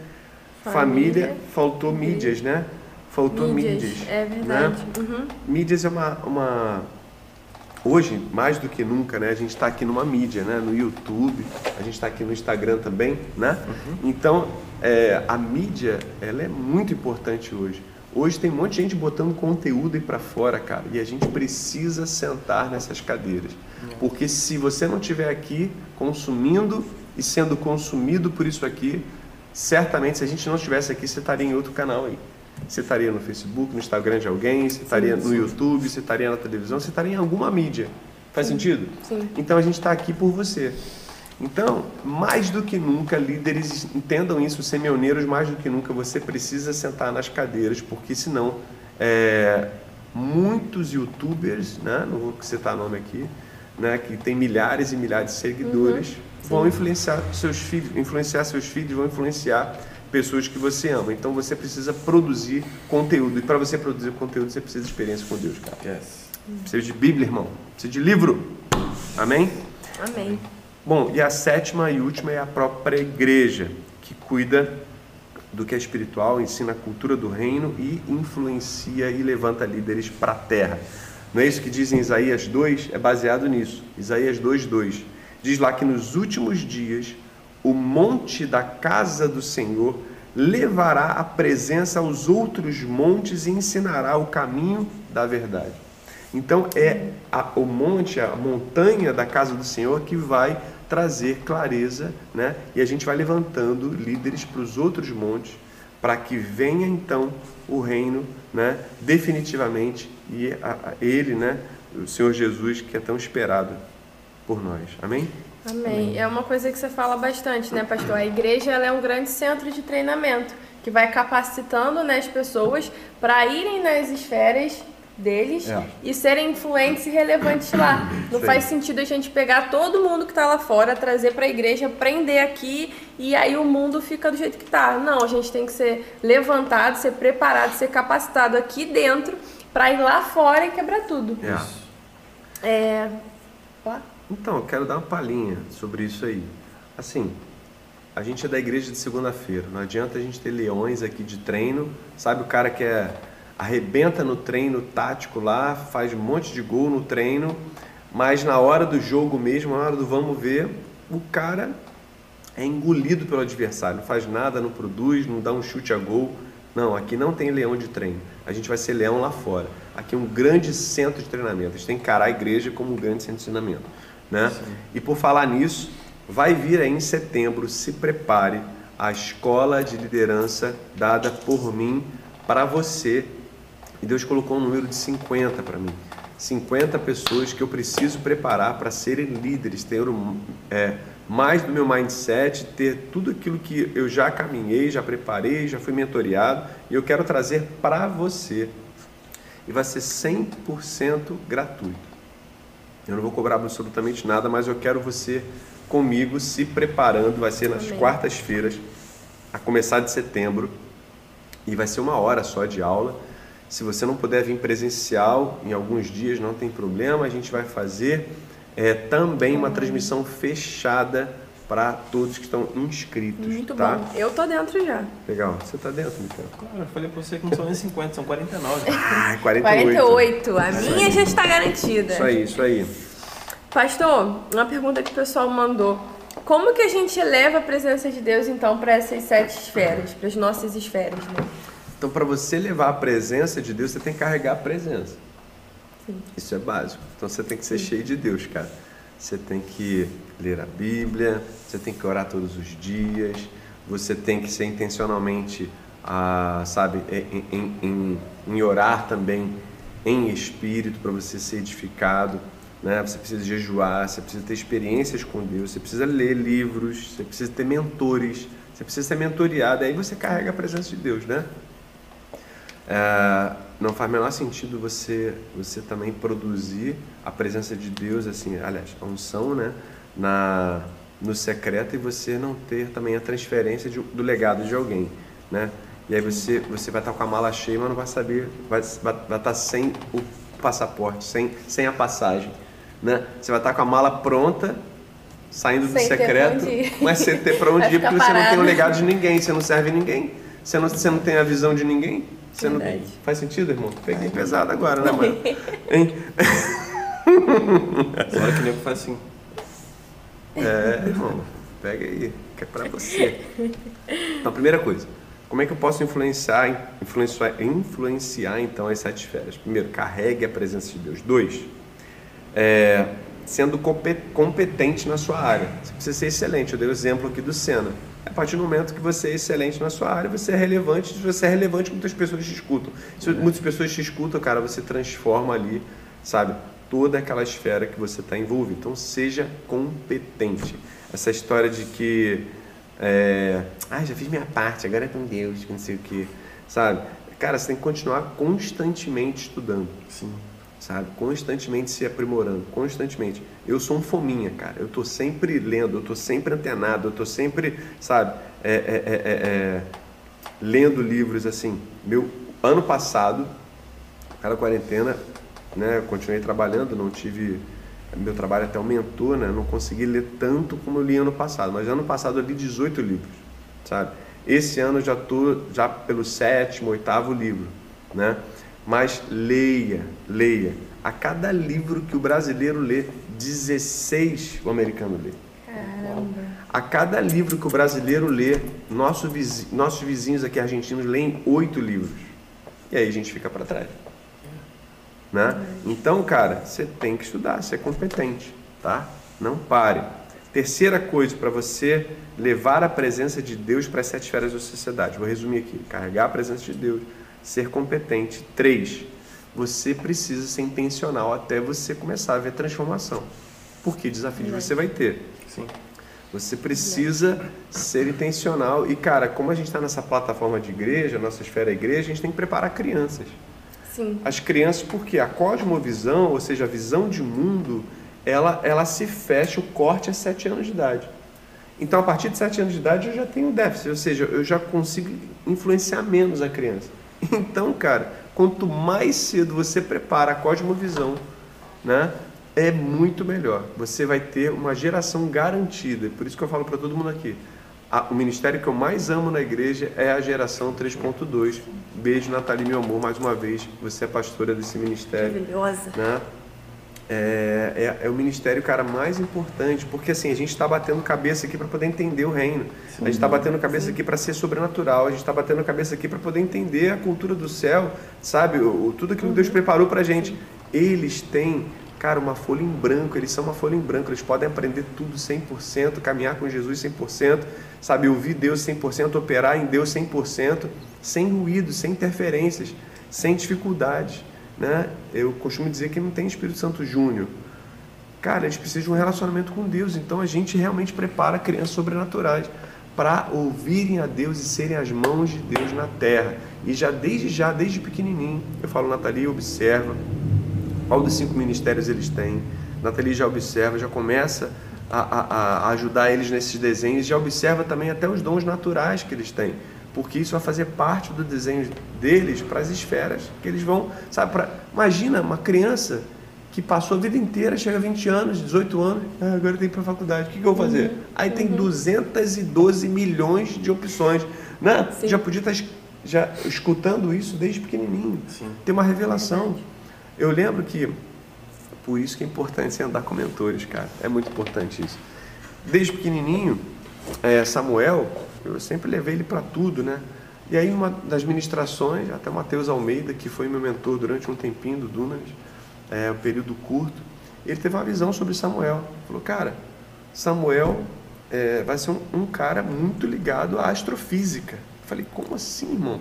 família, Família, faltou mídias, né? Faltou mídias. Mídias, é né? verdade. Uhum. Mídias é uma, uma. Hoje, mais do que nunca, né? A gente está aqui numa mídia, né? No YouTube, a gente está aqui no Instagram também, né? Então, é, a mídia, ela é muito importante hoje. Hoje tem um monte de gente botando conteúdo aí para fora, cara, e a gente precisa sentar nessas cadeiras. Porque se você não estiver aqui consumindo e sendo consumido por isso aqui, certamente se a gente não estivesse aqui, você estaria em outro canal aí. Você estaria no Facebook, no Instagram de alguém, você estaria no YouTube, você estaria na televisão, você estaria em alguma mídia. Faz sentido? Sim. Então a gente está aqui por você. Então, mais do que nunca, líderes entendam isso, semioneiros, mais do que nunca, você precisa sentar nas cadeiras, porque senão é, muitos youtubers, né, não vou citar nome aqui, né, que tem milhares e milhares de seguidores, vão influenciar seus filhos, influenciar seus filhos, vão influenciar pessoas que você ama. Então você precisa produzir conteúdo. E para você produzir conteúdo, você precisa de experiência com Deus, cara. Yes. Precisa de Bíblia, irmão. Precisa de livro. Amém? Amém. Bom, e a sétima e última é a própria igreja, que cuida do que é espiritual, ensina a cultura do reino e influencia e levanta líderes para a terra. Não é isso que diz em Isaías 2? É baseado nisso. Isaías 2:2 diz lá que nos últimos dias o monte da casa do Senhor levará a presença aos outros montes e ensinará o caminho da verdade. Então é a- o monte, a montanha da casa do Senhor que vai trazer clareza, né? E a gente vai levantando líderes para os outros montes para que venha então o reino, né? Definitivamente e a- a- ele, né? O Senhor Jesus que é tão esperado por nós. Amém? Amém. É uma coisa que você fala bastante, né, pastor? A igreja ela é um grande centro de treinamento que vai capacitando né, as pessoas para irem nas esferas deles É. e serem influentes e relevantes lá. Não Sim. faz sentido a gente pegar todo mundo que está lá fora, trazer para a igreja, prender aqui e aí o mundo fica do jeito que tá. Não, a gente tem que ser levantado, ser preparado, ser capacitado aqui dentro para ir lá fora e quebrar tudo. É. É. Então, eu quero dar uma palhinha sobre isso aí. Assim, a gente é da igreja de segunda-feira. Não adianta a gente ter leões aqui de treino. Sabe o cara que é arrebenta no treino tático lá, faz um monte de gol no treino, mas na hora do jogo mesmo, na hora do vamos ver, o cara é engolido pelo adversário, não faz nada, não produz, não dá um chute a gol, Não, aqui não tem leão de treino. A gente vai ser leão lá fora. Aqui é um grande centro de treinamento. A gente tem que encarar a igreja como um grande centro de treinamento. Né? E por falar nisso, vai vir aí em setembro, se prepare, a escola de liderança dada por mim para você. E Deus colocou um número de 50 para mim. 50 pessoas que eu preciso preparar para serem líderes, ter é, mais do meu mindset, ter tudo aquilo que eu já caminhei, já preparei, já fui mentoreado e eu quero trazer para você. E vai ser 100% gratuito. Eu não vou cobrar absolutamente nada, mas eu quero você comigo se preparando. Vai ser nas quartas-feiras, a começar de setembro, e vai ser uma hora só de aula. Se você não puder vir presencial em alguns dias, não tem problema, a gente vai fazer é, também uma transmissão fechada para todos que estão inscritos. Muito tá? bom. Eu tô dentro já. Legal. Você tá dentro, Micael? Claro, eu falei pra você que não são nem 50, são 49. <laughs> Ah, 48. 48. A minha já está garantida. Isso aí, isso aí. Pastor, uma pergunta que o pessoal mandou. Como que a gente eleva a presença de Deus, então, para essas sete esferas, para as nossas esferas, né? Então, para você levar a presença de Deus, você tem que carregar a presença. Sim. Isso é básico. Então, você tem que ser cheio de Deus, cara. Você tem que ler a Bíblia, você tem que orar todos os dias, você tem que ser intencionalmente, ah, sabe, em, em, em, em orar também em espírito para você ser edificado. Né? Você precisa jejuar, você precisa ter experiências com Deus, você precisa ler livros, você precisa ter mentores, você precisa ser mentoreado. Aí você carrega a presença de Deus, né? É, não faz o menor sentido você você também produzir a presença de Deus assim, aliás, a unção, né, na no secreto e você não ter também a transferência de, do legado de alguém, né? E aí você você vai estar com a mala cheia, mas não vai saber, vai, vai, vai estar sem o passaporte, sem sem a passagem, né? Você vai estar com a mala pronta, saindo do Sem ter secreto, mas sem ter para onde <laughs> ir, porque ficar você não tem o parado. legado de ninguém, você não serve ninguém, você não, você não tem a visão de ninguém. Você não... Faz sentido, irmão? Peguei pesado agora, né, mano? <laughs> Hein? Agora que o nego faz assim. É, irmão, pega aí, que é pra você. Então, primeira coisa, como é que eu posso influenciar, influenciar, influenciar então as sete esferas? Primeiro, carregue a presença de Deus. Dois, é, sendo compe- competente na sua área. Você precisa ser excelente. Eu dei o exemplo aqui do Senna. A partir do momento que você é excelente na sua área, você é relevante. Você é relevante, muitas pessoas te escutam. Se muitas pessoas te escutam, cara, você transforma ali, sabe, toda aquela esfera que você está envolvido. Então, seja competente. Essa história de que, é, ah, já fiz minha parte, agora é com Deus, que não sei o quê, sabe? Cara, você tem que continuar constantemente estudando Sim. Sabe? Constantemente se aprimorando, constantemente. Eu sou um fominha, cara. Eu tô sempre lendo, eu tô sempre antenado, eu tô sempre, sabe? É, é, é, é, é, lendo livros assim. Meu ano passado, cada quarentena, né? Eu continuei trabalhando, não tive meu trabalho até aumentou, né? Não consegui ler tanto como eu li ano passado, mas ano passado eu li 18 livros, sabe? Esse ano eu já tô já pelo sétimo, oitavo livro, né? Mas leia, leia. A cada livro que o brasileiro lê, 16 o americano lê. Caramba. A cada livro que o brasileiro lê, nosso nossos vizinhos aqui argentinos leem oito livros. E aí a gente fica para trás. Né? Então, cara, você tem que estudar, ser competente, tá? Não pare. Terceira coisa para você levar a presença de Deus para as sete esferas da sociedade. Vou resumir aqui: carregar a presença de Deus, ser competente. Três, você precisa ser intencional até você começar a ver transformação. Porque desafios você vai ter. Sim. Você precisa ser intencional. E, cara, como a gente está nessa plataforma de igreja, nossa esfera é igreja, a gente tem que preparar crianças. Sim. As crianças, porque a cosmovisão, ou seja, a visão de mundo, ela, ela se fecha, o corte é 7 anos de idade. Então, a partir de 7 anos de idade, eu já tenho déficit, ou seja, eu já consigo influenciar menos a criança. <laughs> Então, cara, quanto mais cedo você prepara a cosmovisão, né, é muito melhor. Você vai ter uma geração garantida. Por isso que eu falo para todo mundo aqui. a- o ministério que eu mais amo na igreja é a geração 3.2. Beijo, Nathalie, meu amor, mais uma vez. Você é pastora desse ministério Maravilhosa. né? É, é, é, o ministério, cara, mais importante, porque assim, a gente está batendo cabeça aqui para poder entender o reino. Sim. A gente está batendo cabeça Sim. aqui para ser sobrenatural, a gente está batendo cabeça aqui para poder entender a cultura do céu, sabe? O, o tudo aquilo que Deus uhum. preparou para a gente. Eles têm, cara, uma folha em branco, eles são uma folha em branco, eles podem aprender tudo 100%, caminhar com Jesus 100%, sabe? Ouvir Deus 100%, operar em Deus 100%, sem ruído, sem interferências, sem dificuldades. Né? Eu costumo dizer que não tem Espírito Santo Júnior. Cara, a gente precisa de um relacionamento com Deus. Então a gente realmente prepara crianças sobrenaturais para ouvirem a Deus e serem as mãos de Deus na terra. E já desde já, desde pequenininho, eu falo, Nathalie, observa qual dos cinco ministérios eles têm. Nathalie já observa, já começa a, a, a ajudar eles nesses desenhos, já observa também até os dons naturais que eles têm porque isso vai fazer parte do desenho deles para as esferas que eles vão, sabe, pra, imagina uma criança que passou a vida inteira, chega a 20 anos, 18 anos, ah, agora tem para a faculdade, o que, que eu vou fazer? Uhum. Aí tem uhum. 212 milhões de opções, né? Sim. Já podia estar tá já escutando isso desde pequenininho, Sim. tem uma revelação. É eu lembro que, por isso que é importante você andar com mentores, cara, é muito importante isso. Desde pequenininho, é, Samuel, eu sempre levei ele para tudo, né? E aí, uma das ministrações, até o Matheus Almeida, que foi meu mentor durante um tempinho do Dunamis, é, um período curto, ele teve uma visão sobre Samuel. Falou, cara, Samuel é, vai ser um, um, cara muito ligado à astrofísica. Eu falei, como assim, irmão?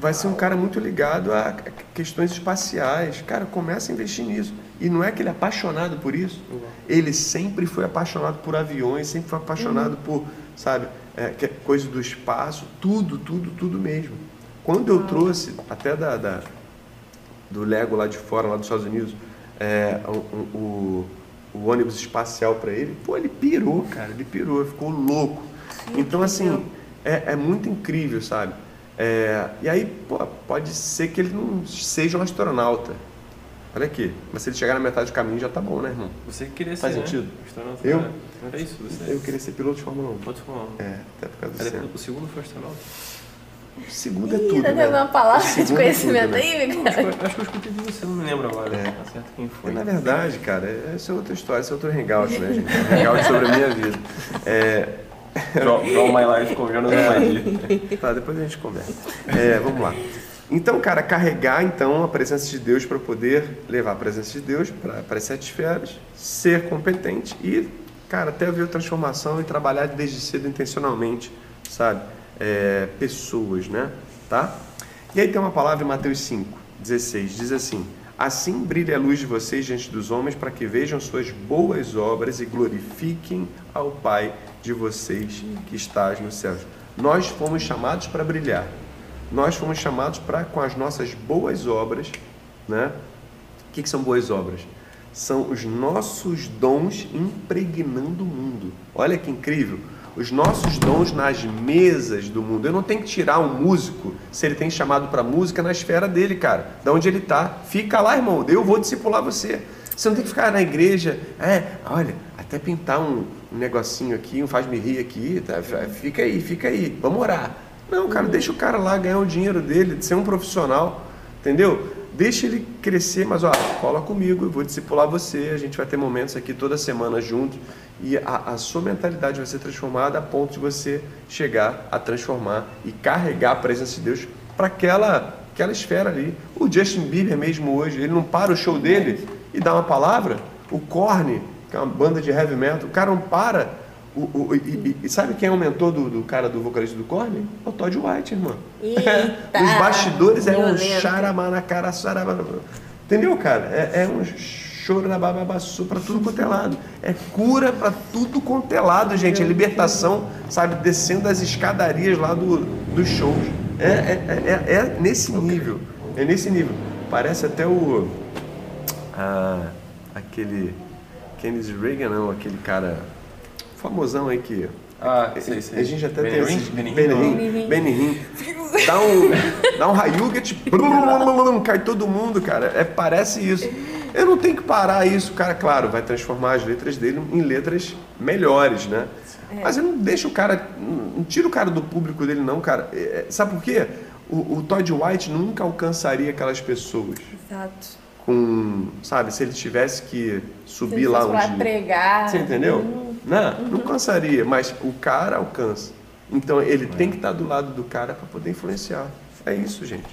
Vai ser um cara muito ligado a questões espaciais. Cara, começa a investir nisso. E não é que ele é apaixonado por isso. Ele sempre foi apaixonado por aviões, sempre foi apaixonado uhum. por, sabe, é, é, coisa do espaço, tudo, tudo, tudo mesmo. Quando eu trouxe, até da, da, do Lego lá de fora, lá dos Estados Unidos, é, o, o, o, ônibus espacial para ele, pô, ele pirou, cara, ele pirou, ficou louco. Então, assim, é, é muito incrível, sabe? É, e aí, pô, pode ser que ele não seja um astronauta, Olha aqui, mas se ele chegar na metade do caminho já tá bom, né, irmão? Você queria ser, Faz né? sentido? Eu? É isso, você. Eu queria ser piloto de Fórmula 1. Piloto de Fórmula 1. É, até por causa do céu. O segundo foi astronauta? O segundo é tudo, Ih, né? alguma palavra de conhecimento é tudo, né? aí, Miguel? Acho que eu escutei de você, não me lembro agora. É. Tá certo quem foi. É, na verdade, cara, essa é outra história, esse é outro hangout, né, gente? Um <laughs> hangout sobre a minha vida. É... Draw, draw My Life com Jonas é. Tá, depois a gente conversa. É, vamos lá. Então, cara, carregar então a presença de Deus para poder levar a presença de Deus para as sete esferas, ser competente e, cara, até ver a transformação e trabalhar desde cedo intencionalmente, sabe? É, pessoas, né? Tá? E aí tem uma palavra em Mateus 5, 16, diz assim: Assim brilha a luz de vocês diante dos homens para que vejam suas boas obras e glorifiquem ao Pai de vocês que estás nos céus. Nós fomos chamados para brilhar nós fomos chamados para, com as nossas boas obras, né? O que, que são boas obras? São os nossos dons impregnando o mundo. Olha que incrível! Os nossos dons nas mesas do mundo. Eu não tenho que tirar um músico se ele tem chamado para música na esfera dele, cara. Da onde ele está. Fica lá, irmão. Eu vou discipular você. Você não tem que ficar na igreja. É, olha, até pintar um, um negocinho aqui, um faz-me rir aqui. Tá? Fica aí, fica aí. Vamos orar. Não, cara, deixa o cara lá ganhar o dinheiro dele, de ser um profissional, entendeu? Deixa ele crescer, mas ó, cola comigo, eu vou discipular você, a gente vai ter momentos aqui toda semana juntos e a, a sua mentalidade vai ser transformada a ponto de você chegar a transformar e carregar a presença de Deus para aquela, aquela esfera ali. O Justin Bieber mesmo hoje, ele não para o show dele e dá uma palavra. O Korn, que é uma banda de heavy metal, o cara não para o, o, e, e, sabe quem é o mentor do, do cara do vocalista do Korn? É o Todd White, irmão. <laughs> Os bastidores é um charamana cara, Entendeu, cara? É, é um choro na bababassu pra tudo quanto é lado. É cura pra tudo quanto é lado, gente. É libertação, sabe? Descendo as escadarias lá do, dos shows. É, é, é, é nesse nível. É nesse nível. Parece até o. Ah, aquele. Kennedy Reagan, não, aquele cara famosão aí que. Ah, sei, sei. A gente até tem esses. Benihim. Benihim. Dá um, dá um Hayuget, <laughs> cai todo mundo, cara. É, parece isso. Eu não tenho que parar isso, cara. Claro, vai transformar as letras dele em letras melhores, né? É. Mas eu não deixo o cara. Não tira o cara do público dele, não, cara. É, é sabe por quê? O, o Todd White nunca alcançaria aquelas pessoas. Exato com, sabe, se ele tivesse que subir Se lá um lá dia. pregar. Você entendeu? hum, Não, não cansaria, mas o cara alcança. Então ele tem que estar do lado do cara para poder influenciar. É isso, gente.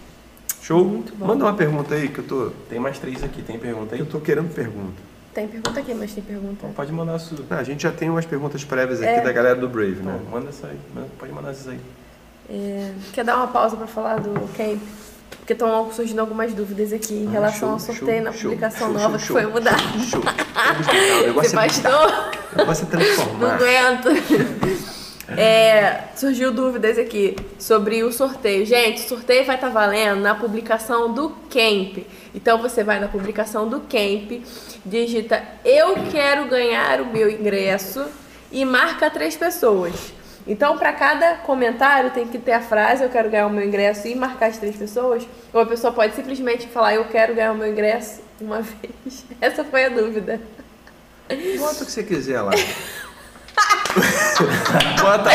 Show? Muito bom. Manda uma pergunta aí que eu tô, Tem mais três aqui, tem pergunta aí? eu tô querendo pergunta. Tem pergunta aqui, mas tem pergunta. Então pode mandar a sua. Ah, a gente já tem umas perguntas prévias aqui É. da galera do Brave, né? Então, manda essa aí. Manda- Pode mandar essas aí. É, quer dar uma pausa para falar do camp? Porque estão surgindo algumas dúvidas aqui em Ah, relação show, ao sorteio show, na show, publicação show, nova show, que foi show. mudar. Show. <laughs> Vamos mudar. O negócio Você é é Não transformar. aguento. <laughs> É, surgiu dúvidas aqui sobre o sorteio. Gente, o sorteio vai estar valendo na publicação do Camp. Então você vai na publicação do Camp, digita Eu quero ganhar o meu ingresso e marca três pessoas. Então, para cada comentário tem que ter a frase Eu quero ganhar o meu ingresso e marcar as três pessoas. Ou a pessoa pode simplesmente falar Eu quero ganhar o meu ingresso <laughs> uma vez. Essa foi a dúvida. Bota o que você quiser lá. <laughs> Bota.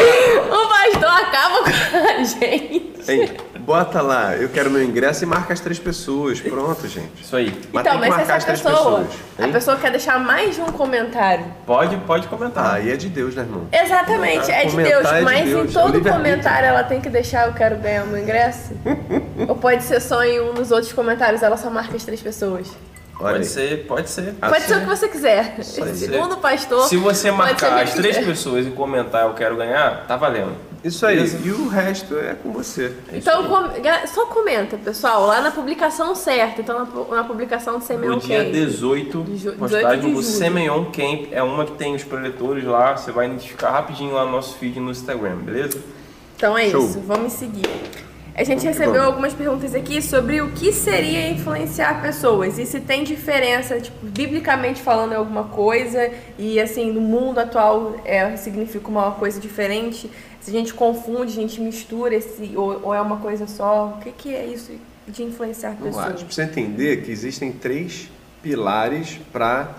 O pastor acaba com a gente. Hein, bota lá, eu quero meu ingresso e marca as três pessoas. Pronto, gente. Isso aí. Mas então, tem que mas se essa as três pessoa, pessoas, a pessoa quer deixar mais de um comentário. Pode, pode comentar. Aí é de Deus, né, irmão? Exatamente, é de Deus, é de mas Deus, em todo comentário ela tem que deixar eu quero ganhar o meu ingresso? <laughs> Ou pode ser só em um dos outros comentários, ela só marca as três pessoas? Olha pode aí. ser, pode ser. Ah, pode ser o que você quiser. Segundo o pastor. Se você marcar as três quiser. pessoas e comentar eu quero ganhar, tá valendo. Isso aí. Beleza? E o resto é com você. É Então, com- só comenta, pessoal, lá na publicação certa. Então, na, na publicação do Semeon No dia Camp. 18, De ju- 18 postagem do julho. Semeion Camp. É uma que tem os preletores lá. Você vai identificar rapidinho lá no nosso feed no Instagram, beleza? Então é Show. isso, vamos seguir. A gente recebeu algumas perguntas aqui sobre o que seria influenciar pessoas e se tem diferença, tipo, biblicamente falando é alguma coisa e assim, no mundo atual é, significa uma coisa diferente. Se a gente confunde, a gente mistura esse ou, ou é uma coisa só, o que, que é isso de influenciar Vamos lá. A pessoas? gente precisa entender que existem três pilares para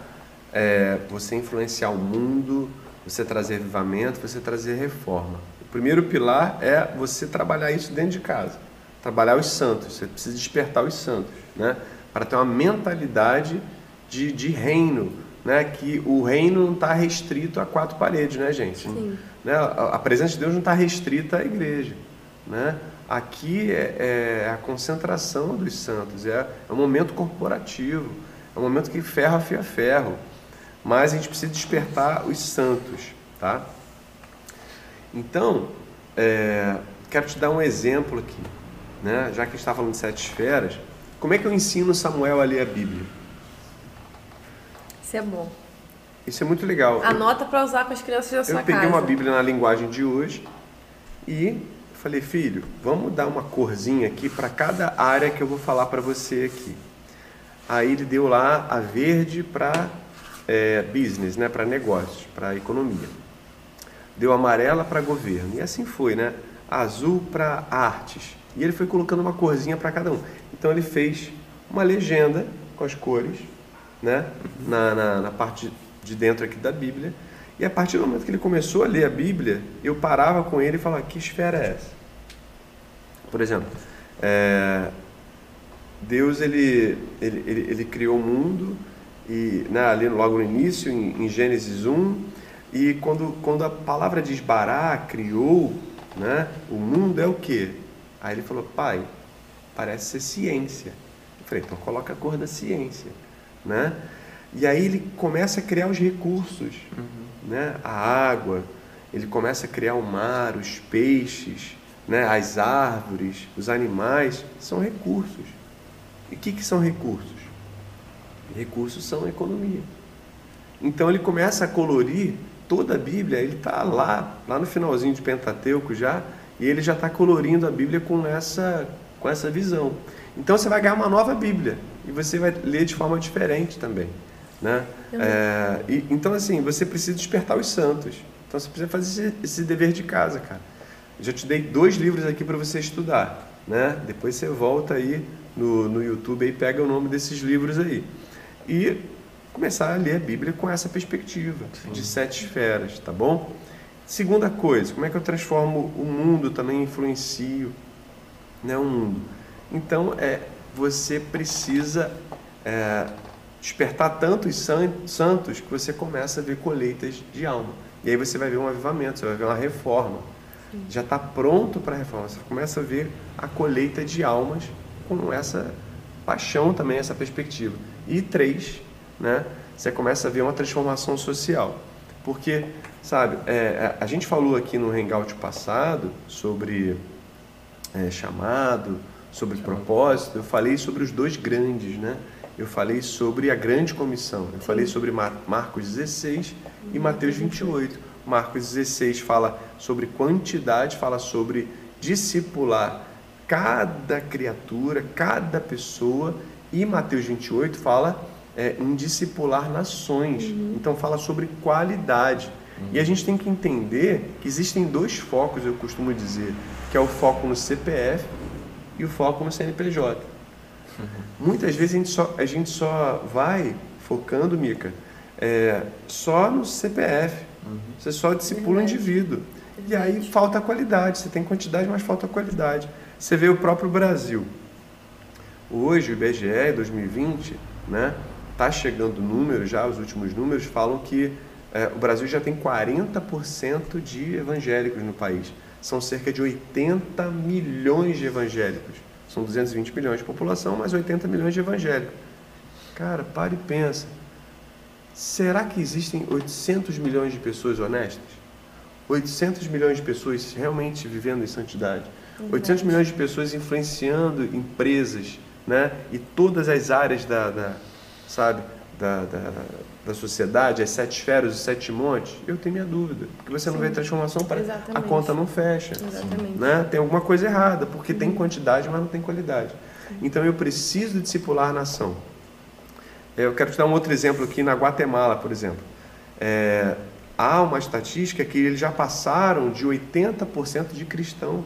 você influenciar o mundo, você trazer avivamento, você trazer reforma. O primeiro pilar é você trabalhar isso dentro de casa, trabalhar os santos. Você precisa despertar os santos, né? Para ter uma mentalidade de, de reino, né? Que o reino não está restrito a quatro paredes, né, gente? Sim. Né? A, presença de Deus não está restrita à igreja, né? Aqui é, é a concentração dos santos, é, é um momento corporativo, é um momento que ferro afia ferro, mas a gente precisa despertar os santos, tá? Então, é, quero te dar um exemplo aqui, né? Já que a gente está falando de sete esferas, como é que eu ensino Samuel a ler a Bíblia? Isso é bom. Isso é muito legal. Anota para usar com as crianças da sua Eu peguei casa. uma Bíblia na linguagem de hoje e falei, filho, vamos dar uma corzinha aqui para cada área que eu vou falar para você aqui. Aí ele deu lá a verde para business, né, para negócios, para economia. Deu amarela para governo e assim foi, né? Azul para artes. E ele foi colocando uma corzinha para cada um. Então ele fez uma legenda com as cores, né? Na, na, na parte de dentro aqui da Bíblia. E a partir do momento que ele começou a ler a Bíblia, eu parava com ele e falava: que esfera é essa? Por exemplo, é, Deus ele, ele, ele, ele criou o mundo e né, ali logo no início, em, em Gênesis 1, e quando, quando a palavra diz bará, criou, né, o mundo é o quê? Aí ele falou, pai, parece ser ciência. Eu falei, então coloca a cor da ciência, né? E aí ele começa a criar os recursos, né? A água, ele começa a criar o mar, os peixes, né? As árvores, os animais, são recursos. E o que, que são recursos? Recursos são economia. Então ele começa a colorir toda a Bíblia, ele está lá, lá no finalzinho de Pentateuco já, e ele já está colorindo a Bíblia com essa, com essa visão. Então você vai ganhar uma nova Bíblia e você vai ler de forma diferente também. Né? É, e, então, assim, você precisa despertar os santos. Então você precisa fazer esse, esse dever de casa, cara. Eu já te dei dois livros aqui para você estudar. Né? Depois você volta aí no, no YouTube e pega o nome desses livros aí. E começar a ler a Bíblia com essa perspectiva de sete esferas, tá bom? Segunda coisa, como é que eu transformo o mundo também influencio né, o mundo? Então é você precisa é, despertar tantos san- santos que você começa a ver colheitas de alma. E aí você vai ver um avivamento, você vai ver uma reforma. Já está pronto para a reforma. Você começa a ver a colheita de almas com essa paixão também, essa perspectiva. E três, né, você começa a ver uma transformação social. Porque, sabe, é, a gente falou aqui no Hangout passado sobre é, chamado, sobre propósito, eu falei sobre os dois grandes, né? Eu falei sobre a grande comissão, eu falei sobre Mar- Marcos 16 e Mateus 28. Marcos 16 fala sobre quantidade, fala sobre discipular cada criatura, cada pessoa, e Mateus 28 fala é, em discipular nações. Então fala sobre qualidade. E a gente tem que entender que existem dois focos, eu costumo dizer, que é o foco no CPF e o foco no CNPJ. Muitas vezes a gente só, a gente só vai focando, Mica, é, só no CPF. Você só discipula o indivíduo. E aí falta a qualidade. Você tem quantidade, mas falta a qualidade. Você vê o próprio Brasil. Hoje, o IBGE 2020, né, tá chegando números já, os últimos números falam que é, o Brasil já tem 40% de evangélicos no país. São cerca de 80 milhões de evangélicos. São 220 milhões de população, mas 80 milhões de evangélicos. Cara, para e pensa. Será que existem 800 milhões de pessoas honestas? 800 milhões de pessoas realmente vivendo em santidade? 800 milhões de pessoas influenciando empresas, né? E todas as áreas da, da sabe, da, da, da sociedade, as sete esferas, os sete montes? Eu tenho minha dúvida. Porque você não Sim. vê transformação, para a conta não fecha Exatamente. né? Tem alguma coisa errada, porque tem quantidade, mas não tem qualidade. Então eu preciso discipular a nação. Eu quero te dar um outro exemplo aqui na Guatemala, por exemplo. É, há uma estatística que eles já passaram de 80% de cristãos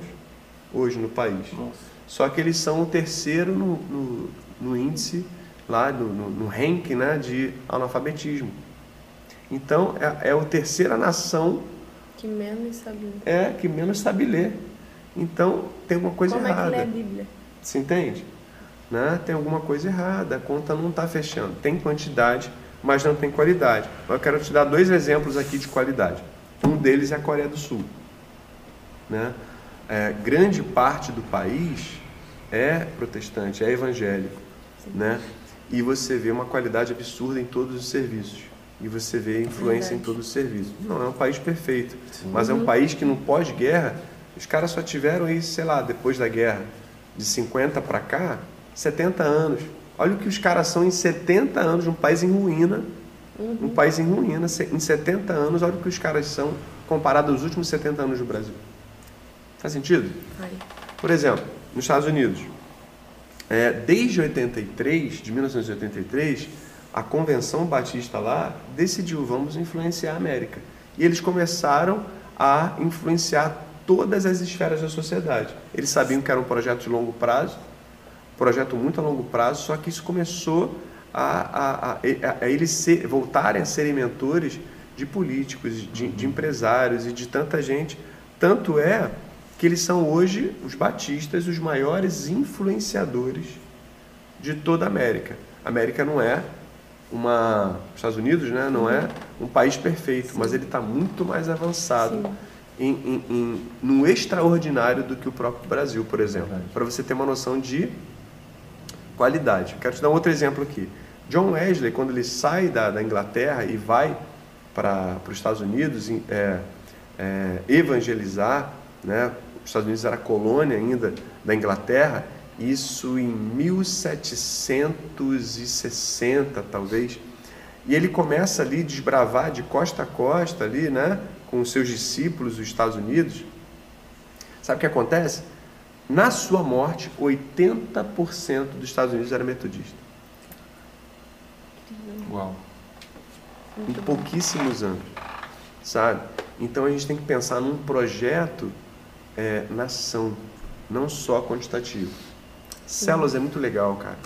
hoje no país. Nossa. Só que eles são o terceiro no, no, no índice, lá no, no, no ranking né, de analfabetismo. Então, é, é a terceira nação Que menos sabe. é que menos sabe ler. Então, tem alguma coisa Como errada. é que lê a Bíblia? Você entende? Né? Tem alguma coisa errada, a conta não está fechando. Tem quantidade, mas não tem qualidade. Eu quero te dar dois exemplos aqui de qualidade. Um deles é a Coreia do Sul. Né? É, grande parte do país é protestante, é evangélico. Né? E você vê uma qualidade absurda em todos os serviços. E você vê influência em Verdade. todos os serviços. Não é um país perfeito, Sim. mas é um país que no pós-guerra, os caras só tiveram aí, sei lá, depois da guerra, de 50 para cá, 70 anos. Olha o que os caras são em 70 anos, um país em ruína. Um país em ruína, em 70 anos, olha o que os caras são comparado aos últimos 70 anos do Brasil. Faz sentido? Vai. Por exemplo, nos Estados Unidos, é, desde 83, de 1983, a Convenção Batista lá decidiu, vamos influenciar a América. E eles começaram a influenciar todas as esferas da sociedade. Eles sabiam que era um projeto de longo prazo, projeto muito a longo prazo, só que isso começou a, a, a, a eles ser, voltarem a serem mentores de políticos, de, de empresários e de tanta gente. Tanto é que eles são hoje, os batistas, os maiores influenciadores de toda a América. A América não é uma. Os Estados Unidos né, não é um país perfeito, mas ele está muito mais avançado Sim. em, em, em, no extraordinário do que o próprio Brasil, por exemplo. Para você ter uma noção de qualidade. Quero te dar um outro exemplo aqui. John Wesley, quando ele sai da, da Inglaterra e vai para os Estados Unidos é, é, evangelizar, né? Os Estados Unidos era colônia ainda da Inglaterra, isso em 1760 talvez, e ele começa ali a desbravar de costa a costa ali, né, com os seus discípulos dos Estados Unidos. Sabe o que acontece? Na sua morte, 80% dos Estados Unidos era metodista. Uau. em pouquíssimos anos, sabe? Então a gente tem que pensar num projeto é, nação, não só quantitativo. Células é muito legal, cara.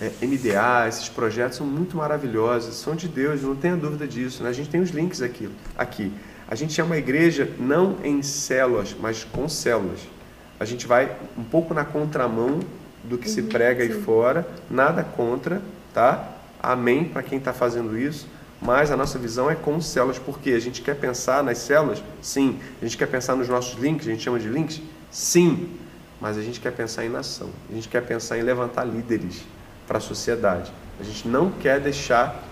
É, MDA, esses projetos são muito maravilhosos, são de Deus, não tenha dúvida disso. Né? A gente tem os links aqui. aqui. A gente é uma igreja não em células, mas com células. A gente vai um pouco na contramão do que se prega aí sim. fora, nada contra, tá? Amém para quem está fazendo isso. Mas a nossa visão é com células, porque a gente quer pensar nas células, sim. A gente quer pensar nos nossos links, a gente chama de links, sim. Mas a gente quer pensar em nação. A gente quer pensar em levantar líderes para a sociedade. A gente não quer deixar,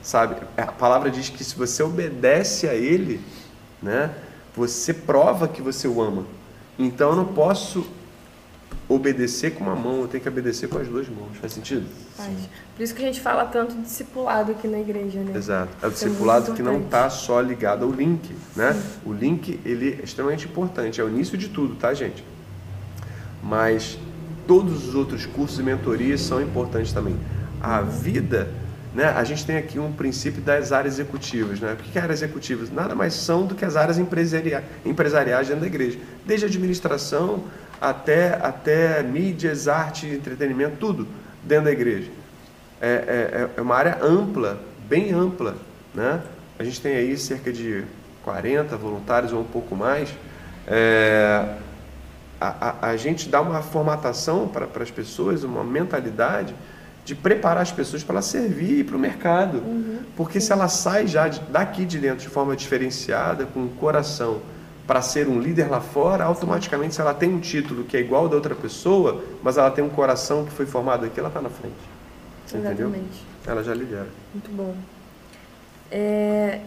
sabe? A palavra diz que se você obedece a Ele, né? Você prova que você o ama. Então eu não posso obedecer com uma mão, eu tenho que obedecer com as duas mãos. Faz sentido? Faz. Por isso que a gente fala tanto de discipulado aqui na igreja, né? Exato. É o é discipulado muito que não está só ligado ao link, né? O link, ele é extremamente importante, é o início de tudo, tá, gente? Mas todos os outros cursos e mentorias são importantes também. A vida, né? A gente tem aqui um princípio das áreas executivas, né? O que é áreas executivas? Nada mais são do que as áreas empresaria- empresariais dentro da igreja. Desde administração até, até mídias, arte, entretenimento, tudo dentro da igreja é, é, é uma área ampla, bem ampla. Né? A gente tem aí cerca de 40 voluntários ou um pouco mais. É, a, a, a gente dá uma formatação para as pessoas, uma mentalidade de preparar as pessoas para ela servir para o mercado. Porque se ela sai já de- daqui de dentro de forma diferenciada, com o coração, para ser um líder lá fora, automaticamente, se ela tem um título que é igual ao da outra pessoa, mas ela tem um coração que foi formado aqui, ela está na frente. Entendeu? Exatamente. Ela já lidera. Muito bom. É,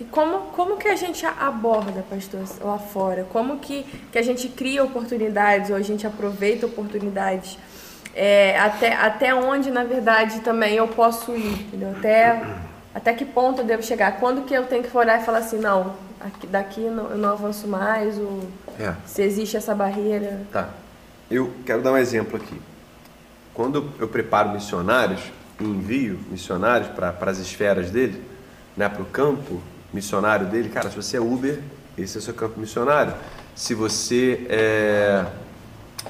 E como, como que a gente aborda, pastor, lá fora? Como que, que a gente cria oportunidades ou a gente aproveita oportunidades? É, até, até onde, na verdade, também eu posso ir? Entendeu? Até, até que ponto eu devo chegar? Quando que eu tenho que olhar e falar assim, não, aqui, daqui eu não, eu não avanço mais? Ou É. se existe essa barreira? Tá. Eu quero dar um exemplo aqui. Quando eu preparo missionários envio missionários para as esferas dele, né, para o campo missionário dele, cara, se você é Uber, esse é o seu campo missionário. Se você é,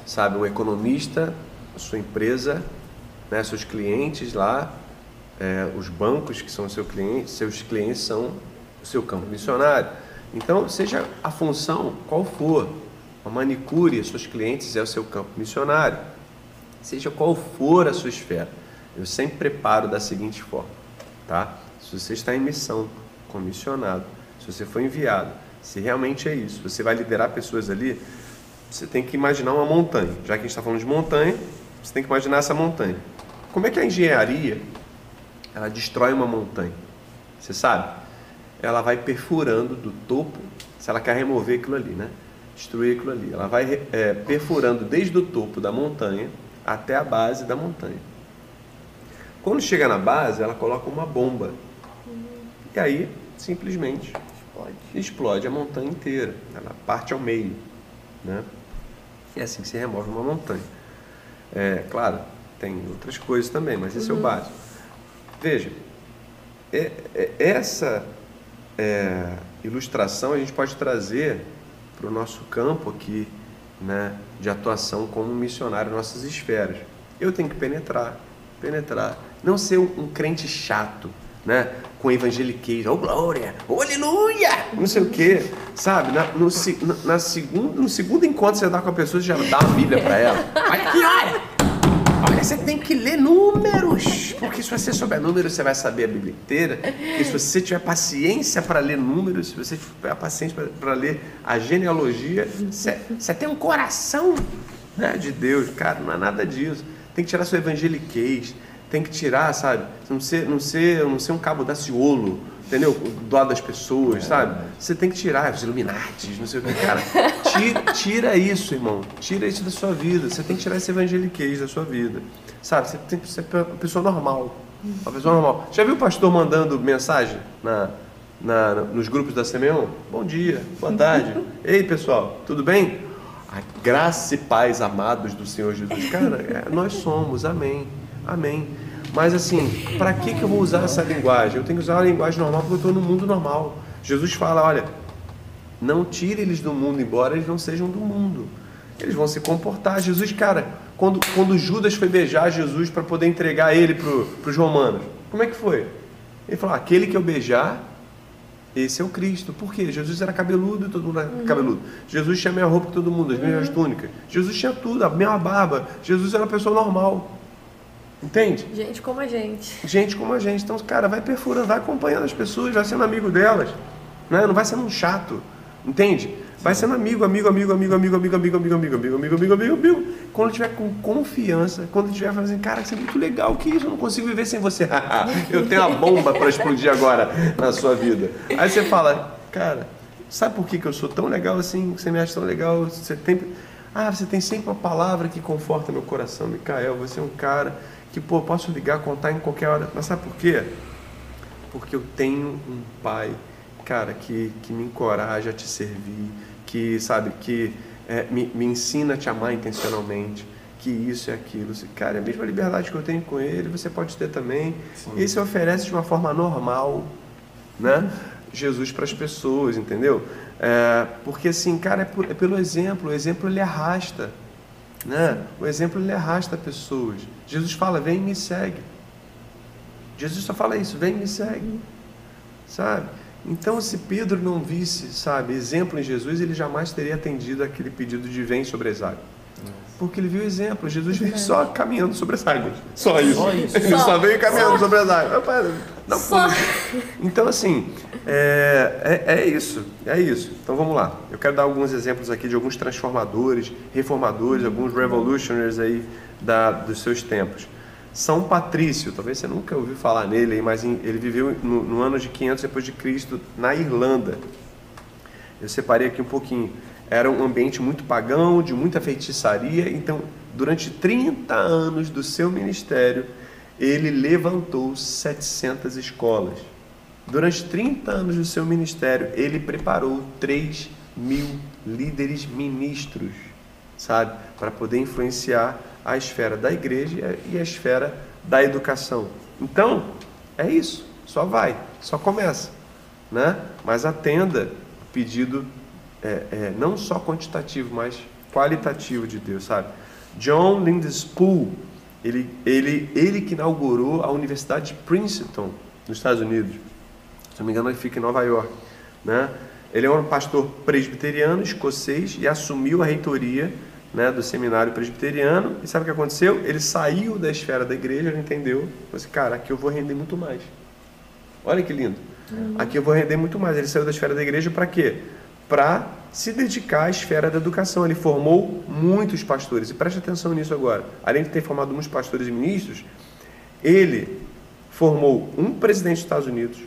sabe, um economista, sua empresa, né, seus clientes lá, é, os bancos que são seu cliente, seus clientes são seu campo missionário. Então, seja a função qual for, a manicure, seus clientes é o seu campo missionário. Seja qual for a sua esfera, eu sempre preparo da seguinte forma, tá? Se você está em missão, comissionado, se você foi enviado, se realmente é isso, você vai liderar pessoas ali, você tem que imaginar uma montanha. Já que a gente está falando de montanha, você tem que imaginar essa montanha. Como é que a engenharia ela destrói uma montanha? Você sabe? Ela vai perfurando do topo, se ela quer remover aquilo ali, né? Destruir aquilo ali. Ela vai é, perfurando desde o topo da montanha até a base da montanha. Quando chega na base, ela coloca uma bomba. E aí, simplesmente, Pode. explode a montanha inteira. Ela parte ao meio. Né? E é assim que se remove uma montanha. É, claro, tem outras coisas também, mas esse é o básico. Veja, é- é- essa é, ilustração a gente pode trazer para o nosso campo aqui né, de atuação como missionário nossas esferas. Eu tenho que penetrar, penetrar. Não ser um, um crente chato, né? Com evangeliquez, oh glória, oh aleluia, não sei o quê, sabe? Na, no, na, na segundo, no segundo encontro você dá com a pessoa, você já dá uma Bíblia para ela. Aqui, você tem que ler números, porque se você souber números, você vai saber a Bíblia inteira. E se você tiver paciência para ler números, se você tiver paciência para ler a genealogia, você, você tem um coração né, de Deus. Cara, não é nada disso. Tem que tirar sua evangeliquez, tem que tirar, sabe? Não ser, não ser, não ser um cabo daciolo, entendeu? Do lado das pessoas, sabe? Você tem que tirar os Illuminatis, não sei o que. Cara, <laughs> tira, tira isso, irmão. Tira isso da sua vida. Você tem que tirar esse evangeliquez da sua vida. Sabe? Você tem que ser uma pessoa normal. Uma pessoa normal. Já viu o pastor mandando mensagem na, na, nos grupos da Simeão? Bom dia, boa tarde. <laughs> Ei, pessoal, tudo bem? A graça e paz amados do Senhor Jesus. Cara, é, nós somos, amém. Amém. Mas assim, para que, que eu vou usar essa linguagem? Eu tenho que usar uma linguagem normal porque eu estou no mundo normal. Jesus fala, olha, não tire eles do mundo, embora eles não sejam do mundo. Eles vão se comportar. Jesus, cara, quando, quando Judas foi beijar Jesus para poder entregar ele para os romanos, como é que foi? Ele falou: aquele que eu beijar, esse é o Cristo. Por quê? Jesus era cabeludo e todo mundo era cabeludo. Jesus tinha a mesma roupa que todo mundo, as mesmas túnicas. Jesus tinha tudo, a mesma barba. Jesus era uma pessoa normal. Entende? Gente como a gente. Gente como a gente. Então, cara, vai perfurando, vai acompanhando as pessoas, vai sendo amigo delas. Né? Não vai sendo um chato. Entende? Vai sendo amigo, amigo, amigo, amigo, amigo, amigo, amigo, amigo, amigo, amigo, amigo, amigo, amigo, amigo. Quando tiver com confiança, quando tiver falando assim, cara, isso é muito legal, que isso? Eu não consigo viver sem você. eu tenho uma bomba para explodir agora na sua vida. Aí você fala, cara, sabe por que, que eu sou tão legal assim? Você me acha tão legal? Você tem. Ah, você tem sempre uma palavra que conforta meu coração, Micael. Você é um cara que, pô, posso ligar, contar em qualquer hora. Mas sabe por quê? Porque eu tenho um pai, cara, que, que me encoraja a te servir, que, sabe, que é, me, me ensina a te amar intencionalmente, que isso e aquilo. Cara, é a mesma liberdade que eu tenho com ele, você pode ter também. Sim. E se oferece de uma forma normal, né? Jesus para as pessoas, entendeu? É, porque assim, cara, é, por, é, pelo exemplo, o exemplo ele arrasta, né? O exemplo ele arrasta pessoas. Jesus fala, vem e me segue. Jesus só fala isso, vem e me segue, sabe? Então, se Pedro não visse, sabe, exemplo em Jesus, ele jamais teria atendido aquele pedido de vem sobre as águas. Porque ele viu exemplo. Jesus veio só caminhando sobre as águas. Só isso. Só isso. Ele só, só veio caminhando só. sobre as águas. Não, só. Então, assim, é, é, é, isso. É isso. Então, vamos lá. Eu quero dar alguns exemplos aqui de alguns transformadores, reformadores, alguns revolutionaries aí da, dos seus tempos. São Patrício, talvez você nunca ouviu falar nele, mas ele viveu no, no ano de 500 depois de Cristo na Irlanda. Eu separei aqui um pouquinho. Era um ambiente muito pagão, de muita feitiçaria. Então, durante 30 anos do seu ministério, ele levantou 700 escolas. Durante 30 anos do seu ministério, ele preparou 3 mil líderes ministros, sabe? Para poder influenciar a esfera da igreja e a esfera da educação. Então, é isso, só vai, só começa, né? Mas atenda o pedido é, é, não só quantitativo, mas qualitativo de Deus, sabe? John Lindespool, ele, ele, ele que inaugurou a Universidade de Princeton, nos Estados Unidos. Se não me engano, ele fica em Nova York, né? Ele é um pastor presbiteriano escocês e assumiu a reitoria né, do seminário presbiteriano. E sabe o que aconteceu? Ele saiu da esfera da igreja, ele entendeu. Falei assim, cara, aqui eu vou render muito mais. Olha que lindo. Uhum. Aqui eu vou render muito mais. Ele saiu da esfera da igreja para quê? Para se dedicar à esfera da educação. Ele formou muitos pastores. E preste atenção nisso agora. Além de ter formado muitos pastores e ministros, ele formou um presidente dos Estados Unidos,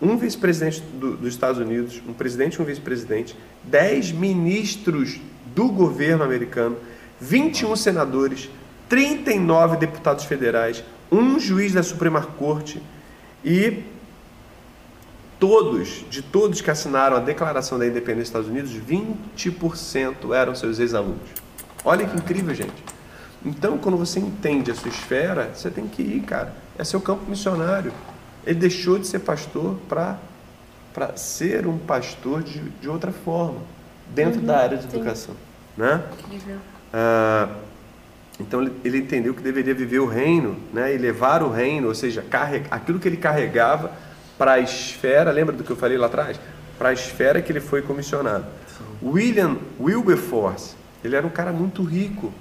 um vice-presidente do, dos Estados Unidos, um presidente e um vice-presidente, dez ministros do governo americano, 21 senadores, 39 deputados federais, um juiz da Suprema Corte e todos, de todos que assinaram a Declaração da Independência dos Estados Unidos, 20% eram seus ex-alunos. Olha que incrível, gente. Então, quando você entende a sua esfera, você tem que ir, cara. É seu campo missionário. Ele deixou de ser pastor para ser um pastor de, de outra forma dentro uhum, da área de sim. educação. Né? Ah, então ele, ele, entendeu que deveria viver o reino né, e levar o reino, ou seja, carrega, aquilo que ele carregava para a esfera, lembra do que eu falei lá atrás? Para a esfera que ele foi comissionado. Sim. William Wilberforce, ele era um cara muito rico,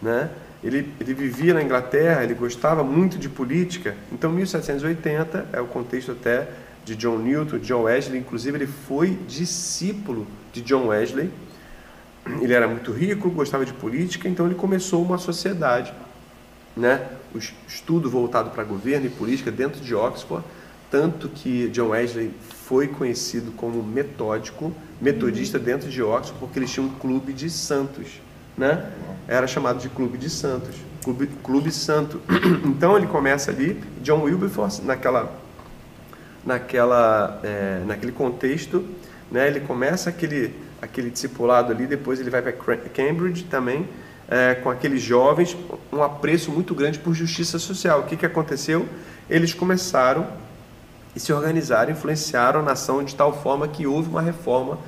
né? Ele, ele vivia na Inglaterra, ele gostava muito de política. Então, 1780 é o contexto até de John Newton, John Wesley. Inclusive, ele foi discípulo de John Wesley. Ele era muito rico, gostava de política, então ele começou uma sociedade, né? O estudo voltado para governo e política dentro de Oxford, tanto que John Wesley foi conhecido como metódico, metodista dentro de Oxford, porque eles tinham um clube de santos, né? Era chamado de clube de santos, clube, clube santo. <clears throat> Então ele começa ali, John Wilberforce naquela, naquela, é, naquele contexto, né? Ele começa aquele aquele discipulado ali, depois ele vai para Cambridge também, é, com aqueles jovens, um apreço muito grande por justiça social. O que, que aconteceu? Eles começaram e se organizaram, influenciaram a nação de tal forma que houve uma reforma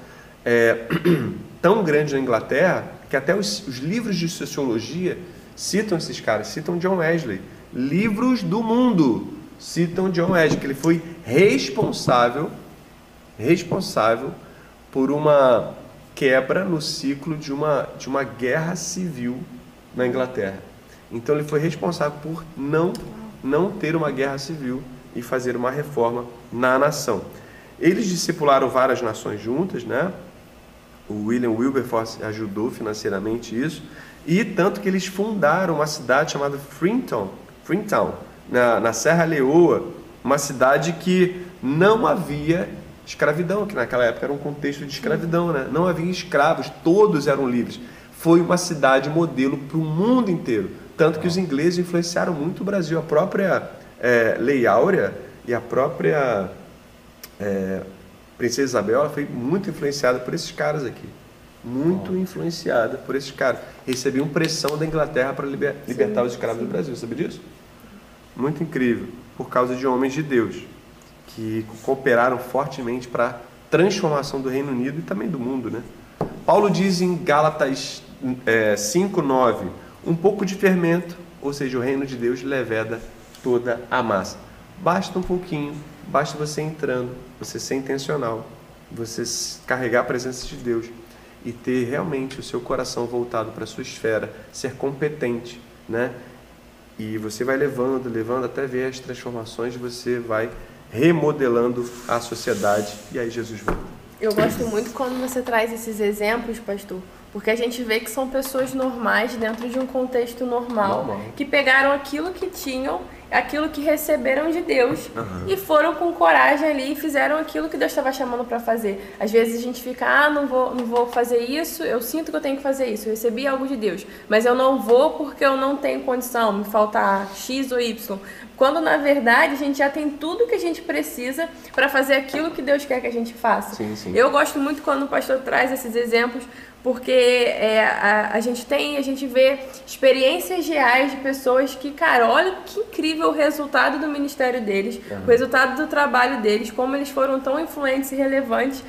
é, <clears throat> tão grande na Inglaterra que até os, os, livros de sociologia citam esses caras, citam John Wesley. Livros do mundo citam John Wesley, que ele foi responsável, responsável por uma quebra no ciclo de uma, de uma guerra civil na Inglaterra. Então ele foi responsável por não, não ter uma guerra civil e fazer uma reforma na nação. Eles discipularam várias nações juntas, né? O William Wilberforce ajudou financeiramente isso, e tanto que eles fundaram uma cidade chamada Freetown, Freetown na, na Serra Leoa, uma cidade que não havia escravidão, que naquela época era um contexto de escravidão, né? não havia escravos, todos eram livres. Foi uma cidade modelo para o mundo inteiro. Tanto que os ingleses influenciaram muito o Brasil. A própria é, Lei Áurea e a própria é, Princesa Isabel ela foi muito influenciada por esses caras aqui. Muito influenciada por esses caras. Recebiam pressão da Inglaterra para liber, libertar os escravos do Brasil. Sabe disso? Muito incrível. Por causa de homens de Deus que cooperaram fortemente para a transformação do Reino Unido e também do mundo. Né? Paulo diz em Gálatas é, 5,9: um pouco de fermento, ou seja, o reino de Deus leveda toda a massa. Basta um pouquinho, basta você entrando, você ser intencional, você carregar a presença de Deus e ter realmente o seu coração voltado para a sua esfera, ser competente, né? E você vai levando, levando até ver as transformações, você vai remodelando a sociedade e aí Jesus volta. Eu gosto muito quando você traz esses exemplos, pastor, porque a gente vê que são pessoas normais dentro de um contexto normal, normal. que pegaram aquilo que tinham aquilo que receberam de Deus uhum. e foram com coragem ali e fizeram aquilo que Deus estava chamando para fazer. Às vezes a gente fica, ah, não vou, não vou fazer isso, eu sinto que eu tenho que fazer isso, eu recebi algo de Deus, mas eu não vou porque eu não tenho condição, me falta X ou Y. Quando na verdade a gente já tem tudo que a gente precisa para fazer aquilo que Deus quer que a gente faça. Sim, sim. Eu gosto muito quando o pastor traz esses exemplos porque é, a, a gente tem, a gente vê experiências reais de pessoas que, cara, olha que incrível o resultado do ministério deles, uhum. o resultado do trabalho deles, como eles foram tão influentes e relevantes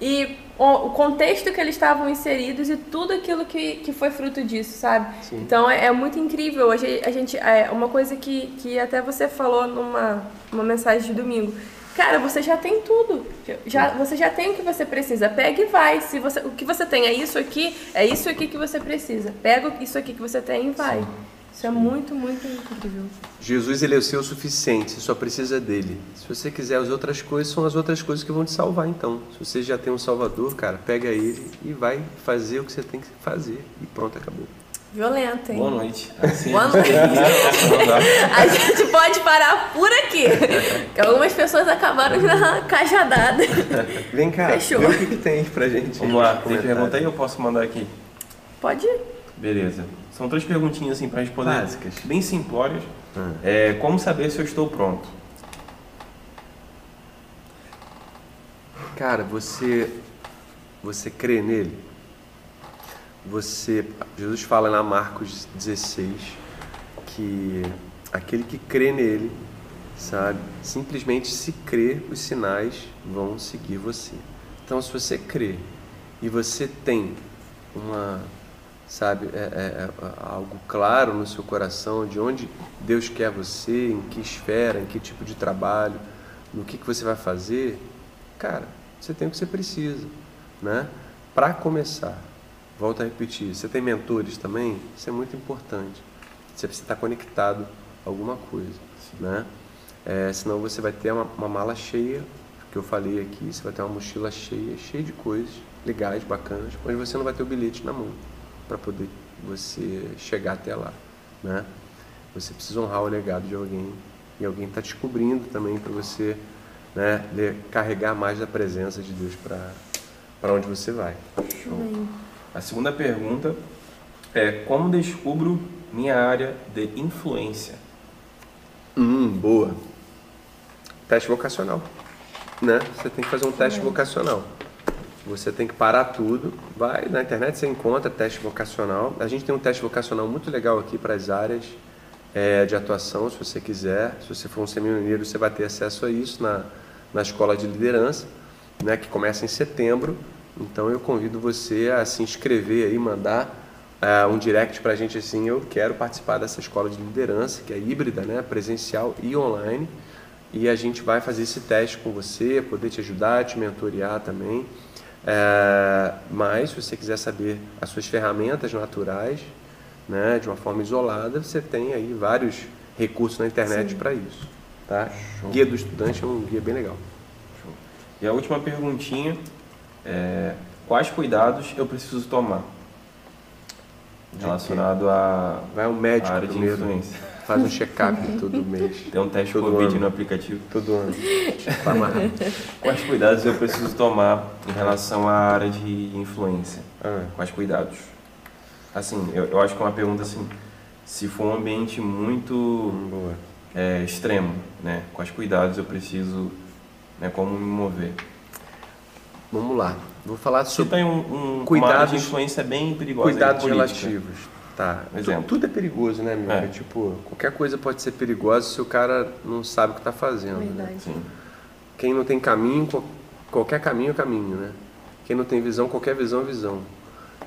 e o, o contexto que eles estavam inseridos e tudo aquilo que, que foi fruto disso, sabe? Sim. Então é, é, muito incrível. A gente, a gente é uma coisa que, que até você falou numa uma mensagem de domingo Cara, você já tem tudo. Já, você já tem o que você precisa. Pega e vai. Se você, o que você tem é isso aqui, é isso aqui que você precisa. Pega isso aqui que você tem e vai. Isso é muito, muito incrível. Jesus ele é o seu suficiente, você só precisa dele. Se você quiser as outras coisas, são as outras coisas que vão te salvar então. Se você já tem um Salvador, cara, pega ele e vai fazer o que você tem que fazer e pronto, acabou. Violenta, hein? Boa noite. Assim, Boa noite. <laughs> <laughs> a gente pode parar por aqui. <laughs> Que algumas pessoas acabaram na cajadada. Vem cá, Fechou. vê o que, que tem pra gente. Vamos lá, tem pergunta aí ou posso mandar aqui? Pode ir. Beleza. São três perguntinhas assim pra responder. Básicas. Bem simplórias. Hum. É, como saber se eu estou pronto? Cara, você, você crê nele? Você, Jesus fala na Marcos 16 que aquele que crê nele, sabe, simplesmente se crê, os sinais vão seguir você. Então, se você crê e você tem uma, sabe, é, é, é, algo claro no seu coração de onde Deus quer você, em que esfera, em que tipo de trabalho, no que, que você vai fazer, cara, você tem o que você precisa, né? Para começar, Volto a repetir, você tem mentores também? Isso é muito importante. Você precisa estar conectado a alguma coisa, né? É, senão você vai ter uma, uma mala cheia, que eu falei aqui, você vai ter uma mochila cheia, cheia de coisas legais, bacanas, mas você não vai ter o bilhete na mão para poder você chegar até lá, né? Você precisa honrar o legado de alguém e alguém está te cobrindo também para você, né, carregar mais da presença de Deus para para onde você vai. Show. A segunda pergunta é como descubro minha área de influência? Hum, boa. Teste vocacional, né? Você tem que fazer um teste vocacional. Você tem que parar tudo, vai na internet você encontra teste vocacional. A gente tem um teste vocacional muito legal aqui para as áreas é, de atuação, se você quiser. Se você for um seminarieiro, você vai ter acesso a isso na, na escola de liderança, né, que começa em setembro. Então eu convido você a se inscrever aí, mandar uh, um direct para a gente assim, eu quero participar dessa escola de liderança, que é híbrida, né, presencial e online. E a gente vai fazer esse teste com você, poder te ajudar, te mentorear também. Uh, mas se você quiser saber as suas ferramentas naturais, né, de uma forma isolada, você tem aí vários recursos na internet para isso. Tá? Guia do estudante é um guia bem legal. Show. E a última perguntinha é quais cuidados eu preciso tomar relacionado a Vai ao médico área de influência. faz um check-up <laughs> todo mês, Tem um teste Todo Covid ano. no aplicativo. todo ano. <laughs> Quais cuidados eu preciso tomar em relação à área de influência? Ah, Quais cuidados? Assim, eu, eu acho que é uma pergunta assim, se for um ambiente muito boa. é, extremo, né? Quais cuidados eu preciso, né? Como me mover? Vamos lá. Vou falar sobre tem um, um, uma Cuidados- de influência bem perigosa. cuidados relativos. Tá. Exemplo. Tu- Tudo é perigoso, né, meu? É. Tipo, qualquer coisa pode ser perigosa se o cara não sabe o que tá fazendo. né? Verdade. Sim. Quem não tem caminho, qual- qualquer caminho é caminho, né? Quem não tem visão, qualquer visão é visão.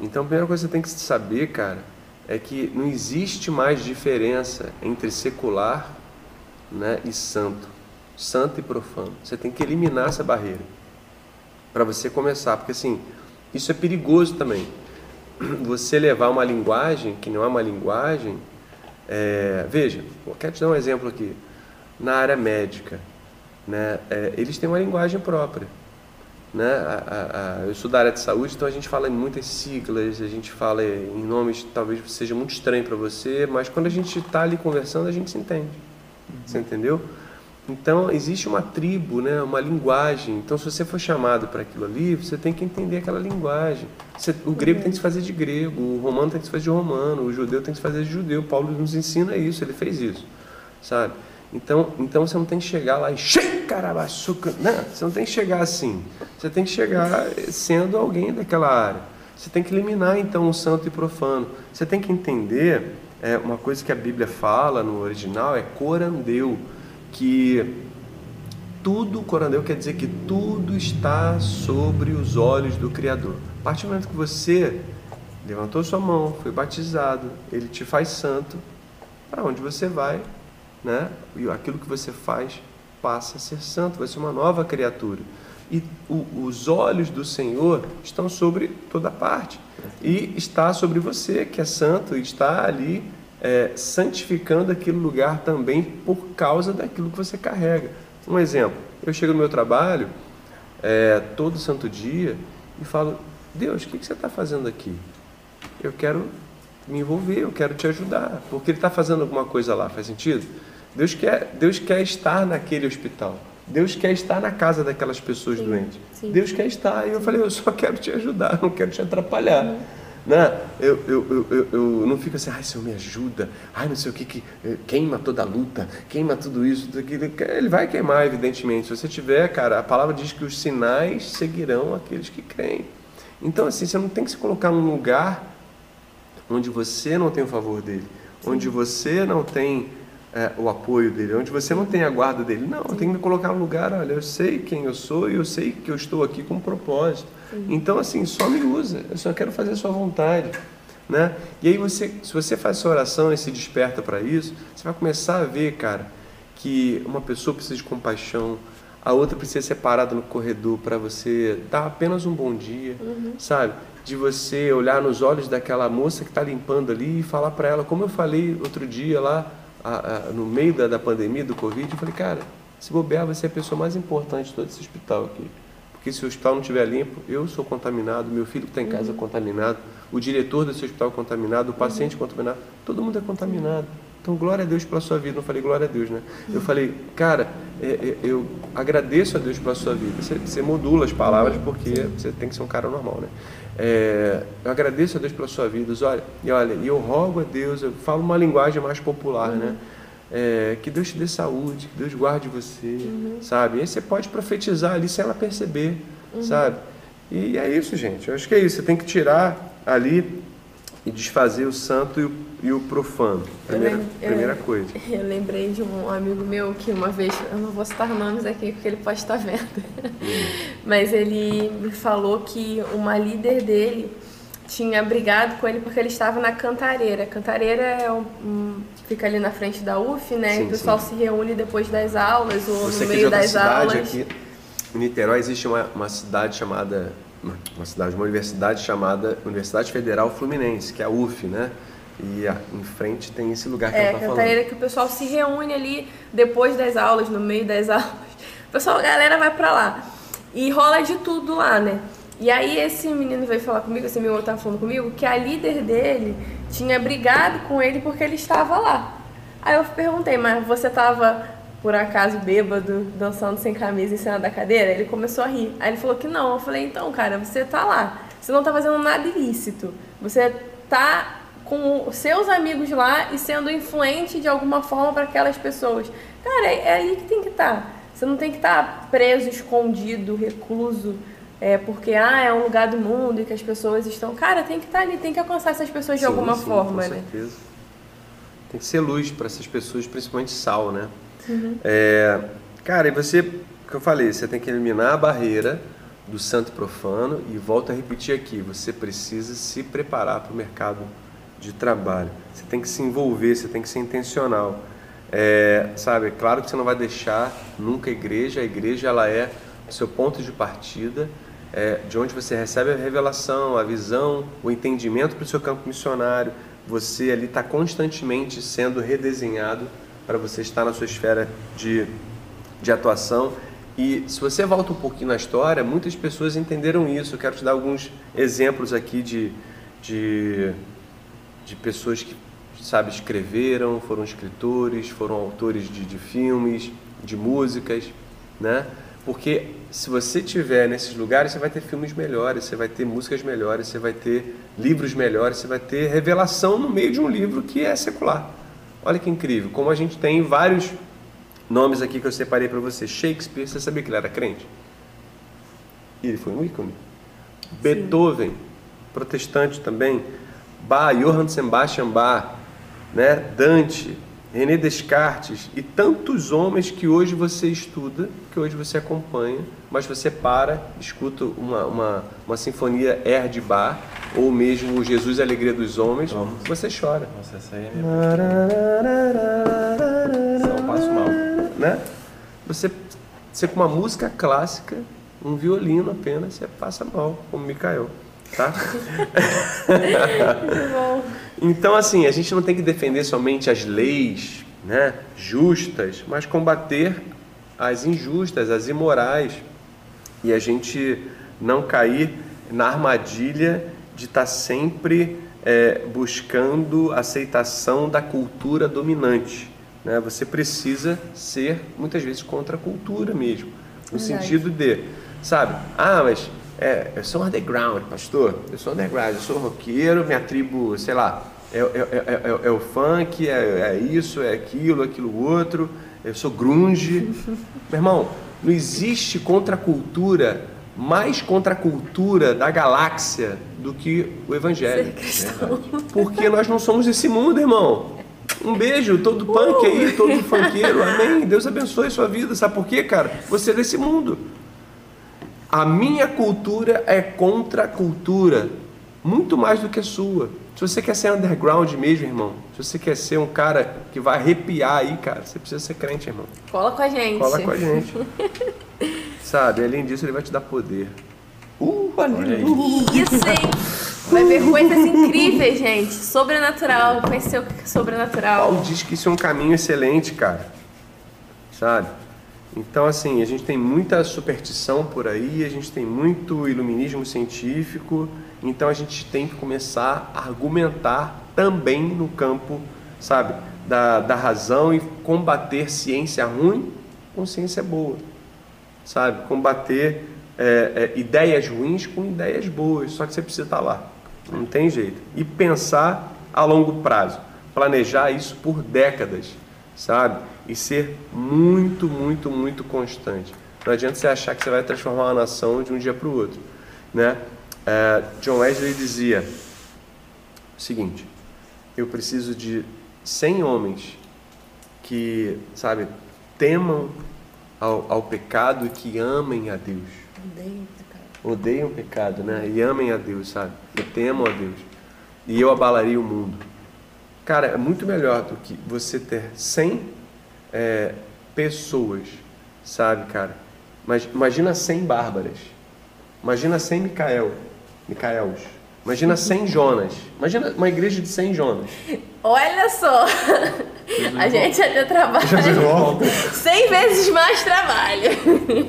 Então a primeira coisa que você tem que saber, cara, é que não existe mais diferença entre secular né, e santo. Santo e profano. Você tem que eliminar essa barreira para você começar, porque assim, isso é perigoso também. Você levar uma linguagem que não é uma linguagem. é, veja, eu quero te dar um exemplo aqui. Na área médica, né, é, eles têm uma linguagem própria. Né? A- a- a- eu sou da área de saúde, então a gente fala em muitas siglas, a gente fala em nomes que talvez seja muito estranho para você, mas quando a gente está ali conversando, a gente se entende. Você entendeu? Então existe uma tribo, né, uma linguagem. Então se você for chamado para aquilo ali, você tem que entender aquela linguagem. Você- o grego tem que se fazer de grego, o romano tem que se fazer de romano, o judeu tem que se fazer de judeu. Paulo nos ensina isso, ele fez isso, sabe? Então, então você não tem que chegar lá e carabaçuca. Não, você não tem que chegar assim. Você tem que chegar sendo alguém daquela área. Você tem que eliminar então o santo e profano. Você tem que entender é, uma coisa que a Bíblia fala no original é corandeu, que tudo, corandeu quer dizer que tudo está sobre os olhos do Criador. A partir do momento que você levantou sua mão, foi batizado, ele te faz santo, para onde você vai, né? E aquilo que você faz passa a ser santo, vai ser uma nova criatura. E o- os olhos do Senhor estão sobre toda parte. E está sobre você, que é santo, e está ali é, santificando aquele lugar também por causa daquilo que você carrega. Um exemplo, eu chego no meu trabalho é, todo santo dia e falo, Deus, o que, que você está fazendo aqui? Eu quero me envolver, eu quero te ajudar, porque ele está fazendo alguma coisa lá, faz sentido? Deus quer, Deus quer estar naquele hospital. Deus quer estar na casa daquelas pessoas Sim, doentes. sim. Deus quer estar. E eu falei, eu só quero te ajudar, <laughs> não quero te atrapalhar. Né? Eu, eu, eu, eu, não fico assim, ai, Senhor, me ajuda. Ai, não sei o que, que eh, queima toda a luta, queima tudo isso, tudo aquilo. Ele vai queimar, evidentemente. Se você tiver, cara, a palavra diz que os sinais seguirão aqueles que creem. Então, assim, você não tem que se colocar num lugar onde você não tem o favor dele, onde você não tem é, o apoio dele, onde você não tem a guarda dele. Não, eu tenho que me colocar no lugar, olha, eu sei quem eu sou e eu sei que eu estou aqui com um propósito. Então, assim, só me usa, eu só quero fazer a sua vontade. Né? E aí, você, se você faz essa oração e se desperta para isso, você vai começar a ver, cara, que uma pessoa precisa de compaixão, a outra precisa ser parada no corredor para você dar apenas um bom dia, sabe? De você olhar nos olhos daquela moça que está limpando ali e falar para ela, como eu falei outro dia lá, a- a- no meio da, da pandemia, do Covid, eu falei, cara, se bobear, você é a pessoa mais importante de todo esse hospital aqui. Porque se o hospital não estiver limpo, eu sou contaminado, meu filho que está em casa é contaminado, o diretor desse hospital é contaminado, o paciente é contaminado, todo mundo é contaminado. Então, glória a Deus pela sua vida. Não falei glória a Deus, né? Eu falei, cara, é, é, eu agradeço a Deus pela sua vida. Você, você modula as palavras porque você tem que ser um cara normal, né? É, eu agradeço a Deus pela sua vida. Olha, e olha, e eu rogo a Deus, eu falo uma linguagem mais popular, né? É, que Deus te dê saúde, que Deus guarde você, sabe? E aí você pode profetizar ali sem ela perceber, sabe? E é isso, gente. Eu acho que é isso. Você tem que tirar ali e desfazer o santo e o, e o profano. Primeira, eu primeira coisa. <laughs> Eu lembrei de um amigo meu que uma vez, eu não vou citar nomes aqui porque ele pode estar vendo, mas ele me falou que uma líder dele tinha brigado com ele porque ele estava na cantareira. Cantareira é um, fica ali na frente da UF, né? Sim, o pessoal sim. se reúne depois das aulas ou Você no é meio outra das cidade, aulas. aqui em Niterói existe uma, uma cidade chamada, uma cidade, uma universidade chamada Universidade Federal Fluminense, que é a UF, né? E ah, em frente tem esse lugar que É, ela tá falando. cantareira que o pessoal se reúne ali depois das aulas, no meio das <laughs> aulas. O pessoal, a galera vai pra lá. E rola de tudo lá, né? E aí esse menino veio falar comigo, esse meu tava falando comigo, que a líder dele tinha brigado com ele porque ele estava lá. Aí eu perguntei, mas você tava por acaso bêbado, dançando sem camisa em cima da cadeira? Ele começou a rir. Aí ele falou que não. Eu falei, então, cara, você tá lá. Você não tá fazendo nada ilícito. Você tá com os seus amigos lá e sendo influente de alguma forma para aquelas pessoas. Cara, é, é ali que tem que estar. Você não tem que estar preso, escondido, recluso, é, porque ah, é um lugar do mundo e que as pessoas estão. Cara, tem que estar ali, tem que alcançar essas pessoas de Sim, alguma sim, forma, com né? certeza. Tem que ser luz para essas pessoas, principalmente sal, né? Uhum. É, cara, e você, o que eu falei, você tem que eliminar a barreira do santo e profano e volto a repetir aqui, você precisa se preparar para o mercado de trabalho. Você tem que se envolver, você tem que ser intencional. É, sabe, é claro que você não vai deixar nunca a igreja, a igreja ela é o seu ponto de partida, é, de onde você recebe a revelação, a visão, o entendimento para o seu campo missionário. Você ali está constantemente sendo redesenhado para você estar na sua esfera de, de atuação. E se você volta um pouquinho na história, muitas pessoas entenderam isso. Eu quero te dar alguns exemplos aqui de, de, de pessoas que, sabe, escreveram, foram escritores, foram autores de, de filmes, de músicas, né? Porque se você tiver nesses lugares, você vai ter filmes melhores, você vai ter músicas melhores, você vai ter livros melhores, você vai ter revelação no meio de um livro que é secular. Olha que incrível, como a gente tem vários nomes aqui que eu separei para você. Shakespeare, você sabia que ele era crente? Ele foi um ícone. Beethoven, protestante também. Bach, Johann Sebastian Bach, né? Dante, René Descartes e tantos homens que hoje você estuda, que hoje você acompanha, mas você para, escuta uma, uma, uma sinfonia Air de Bach, ou mesmo Jesus a Alegria dos Homens, Vamos. você chora. Nossa, essa aí é minha. Só eu passo mal. né? Você, você com uma música clássica, um violino apenas, você passa mal, como Mikael, tá? <laughs> então, assim, a gente não tem que defender somente as leis, né, justas, mas combater as injustas, as imorais, e a gente não cair na armadilha de estar sempre é, buscando aceitação da cultura dominante. Né? Você precisa ser, muitas vezes, contra a cultura mesmo. No Verdade. sentido de, sabe, ah, mas é, eu sou underground, pastor, eu sou underground, eu sou roqueiro, minha tribo, sei lá, é, é, é, é- é o funk, é, é isso, é aquilo, aquilo outro, eu sou grunge. <laughs> Meu irmão, não existe contracultura mais contracultura da galáxia do que o evangelho. Porque nós não somos desse mundo, irmão. Um beijo, todo punk aí, todo funkeiro, amém. Deus abençoe sua vida. Sabe por quê, cara? Você é desse mundo. A minha cultura é contra a cultura, muito mais do que a sua. Se você quer ser underground mesmo, irmão, se você quer ser um cara que vai arrepiar aí, cara, você precisa ser crente, irmão. Cola com a gente. Cola com a gente. <laughs> Sabe, além disso, ele vai te dar poder. Uh, aleluia. Isso, hein? Vai ver coisas incríveis, gente. Sobrenatural. Conhecer o que é sobrenatural. Paulo diz que isso é um caminho excelente, cara. Sabe? Então, assim, a gente tem muita superstição por aí, a gente tem muito iluminismo científico, então a gente tem que começar a argumentar também no campo, sabe, da, da razão e combater ciência ruim com ciência boa, sabe? Combater é, é, ideias ruins com ideias boas, só que você precisa estar lá, não tem jeito. E pensar a longo prazo, planejar isso por décadas, sabe? E ser muito, muito, muito constante. Não adianta você achar que você vai transformar uma nação de um dia para o outro, né? É, John Wesley dizia o seguinte: eu preciso de 100 homens que, sabe, temam ao, ao pecado e que amem a Deus. Odeiam o pecado, né? E amem a Deus, sabe? E temam a Deus. E eu abalaria o mundo. Cara, é muito melhor do que você ter 100 é, pessoas, sabe, cara? Mas imagina 100 bárbaras. Imagina 100 Micael, Micaels, Imagina 100 <laughs> Jonas. Imagina uma igreja de 100 Jonas. Olha só, a gente ia ter trabalho. Jesus volta. 100 vezes mais trabalho.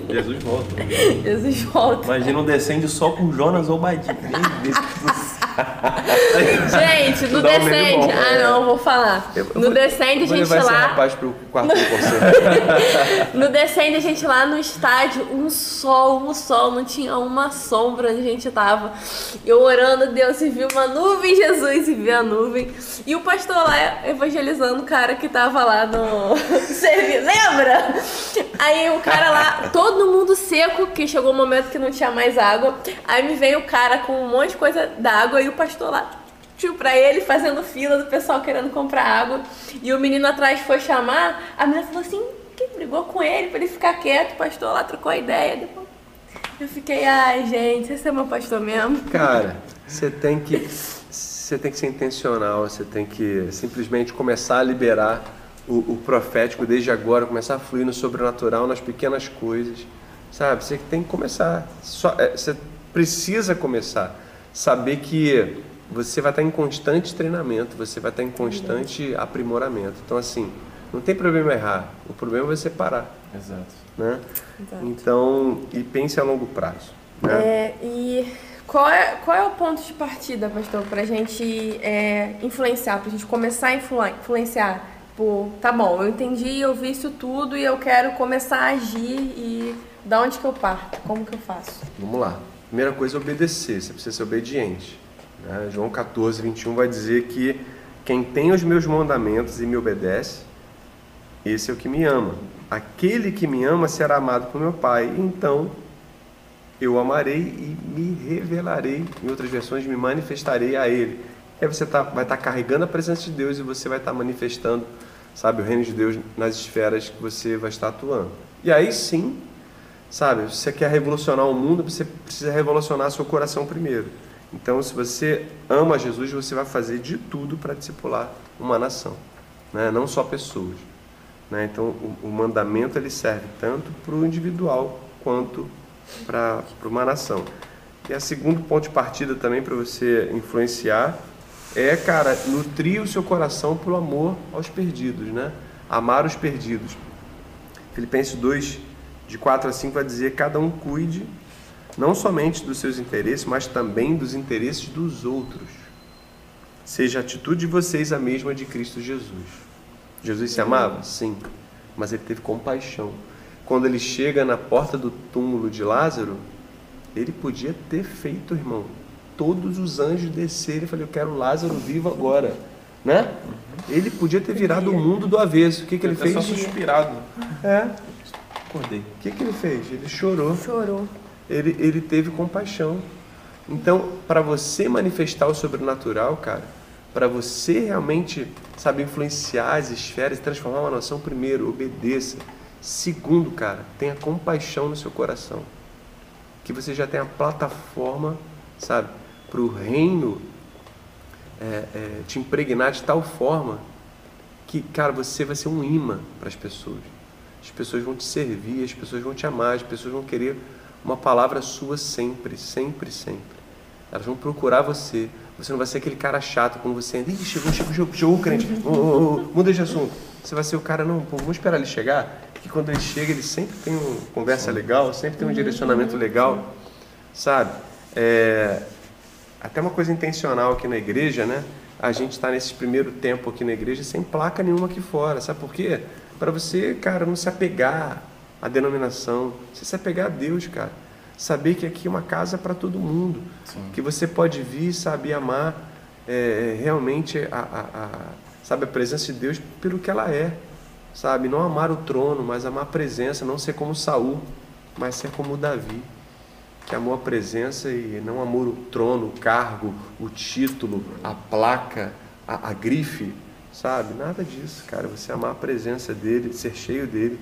Jesus volta. Jesus volta. Imagina um descende só com Jonas ou Badia. Meu Deus do céu. <laughs> Gente, no Dá um Ah, não, vou falar. Eu No Descende, a gente lá. rapaz pro quarto. <laughs> No Descende, a gente lá no estádio, um sol, um sol, não tinha uma sombra onde a gente tava. Eu orando, Deus, e vi uma nuvem, Jesus, e vi a nuvem. E o pastor lá evangelizando o cara que tava lá no <laughs> lembra? Aí o cara lá, todo mundo seco, que chegou um momento que não tinha mais água. Aí me veio o cara com um monte de coisa d'água e o pastor lá tio pra ele, fazendo fila do pessoal querendo comprar água. E o menino atrás foi chamar, a menina falou assim, que brigou com ele pra ele ficar quieto, o pastor lá trocou a ideia. Depois eu fiquei, ai gente, esse é meu pastor mesmo. Cara, você tem que você tem que ser intencional, você tem que simplesmente começar a liberar o, o profético desde agora, começar a fluir no sobrenatural, nas pequenas coisas, sabe? Você tem que começar, só, é, você precisa começar, saber que você vai estar em constante treinamento, você vai estar em constante aprimoramento. Então assim, não tem problema errar, o problema é você parar, Exato. né? Exato. Então, e pense a longo prazo, né? É, e qual é, qual é o ponto de partida, pastor, pra gente é, influenciar, pra gente começar a influ- influenciar? Tipo, tá bom, eu entendi, eu vi isso tudo e eu quero começar a agir e da onde que eu parto? Como que eu faço? Vamos lá. Primeira coisa é obedecer, você precisa ser obediente. né? João 14, 21 vai dizer que quem tem os meus mandamentos e me obedece, esse é o que me ama. Aquele que me ama será amado por meu Pai, então eu amarei e me revelarei, em outras versões, me manifestarei a Ele. Aí você tá, vai estar carregando a presença de Deus e você vai estar manifestando, sabe, o reino de Deus nas esferas que você vai estar atuando. E aí sim, Sabe, se você quer revolucionar o mundo, você precisa revolucionar seu coração primeiro. Então, se você ama Jesus, você vai fazer de tudo para discipular uma nação, né? não só pessoas. Né? Então, o, o mandamento ele serve tanto para o individual quanto para uma nação. E a segundo ponto de partida também para você influenciar é, cara, nutrir o seu coração pelo amor aos perdidos, né? Amar os perdidos. Filipenses 2, de 4 a 5 vai dizer: cada um cuide não somente dos seus interesses, mas também dos interesses dos outros. Seja a atitude de vocês a mesma de Cristo Jesus. Jesus se amava? Sim, mas ele teve compaixão. Quando ele chega na porta do túmulo de Lázaro, ele podia ter feito, irmão, todos os anjos descerem e falar: Eu quero Lázaro vivo agora. Né? Ele podia ter virado o mundo do avesso. O que, que ele Até fez? só suspirado. É. Acordei. O que, que ele fez? Ele chorou, Chorou. ele, ele teve compaixão. Então, para você manifestar o sobrenatural, cara, para você realmente, sabe, influenciar as esferas e transformar uma nação, primeiro, obedeça. Segundo, cara, tenha compaixão no seu coração. Que você já tenha a plataforma, sabe, para o reino é, é, te impregnar de tal forma que, cara, você vai ser um imã para as pessoas. As pessoas vão te servir, as pessoas vão te amar, as pessoas vão querer uma palavra sua sempre, sempre, sempre. Elas vão procurar você. Você não vai ser aquele cara chato quando você entra. Ih, chegou, chegou, chegou, chegou o crente. Ô, ô, ô, muda de assunto. Você vai ser o cara, não, pô, vamos esperar ele chegar. Que quando ele chega, ele sempre tem uma conversa legal, sempre tem um direcionamento legal, sabe? É, até uma coisa intencional aqui na igreja, né? A gente está nesse primeiro tempo aqui na igreja sem placa nenhuma aqui fora. Sabe por quê? Para você, cara, não se apegar à denominação, você se apegar a Deus, cara. Saber que aqui é uma casa para todo mundo. Que você pode vir, sabe, amar é, realmente a, a, a, sabe, a presença de Deus pelo que ela é. Sabe? Não amar o trono, mas amar a presença, não ser como Saul, mas ser como Davi que amou a presença e não amou o trono, o cargo, o título, a placa, a, a grife, sabe? Nada disso, cara. Você amar a presença dele, ser cheio dele,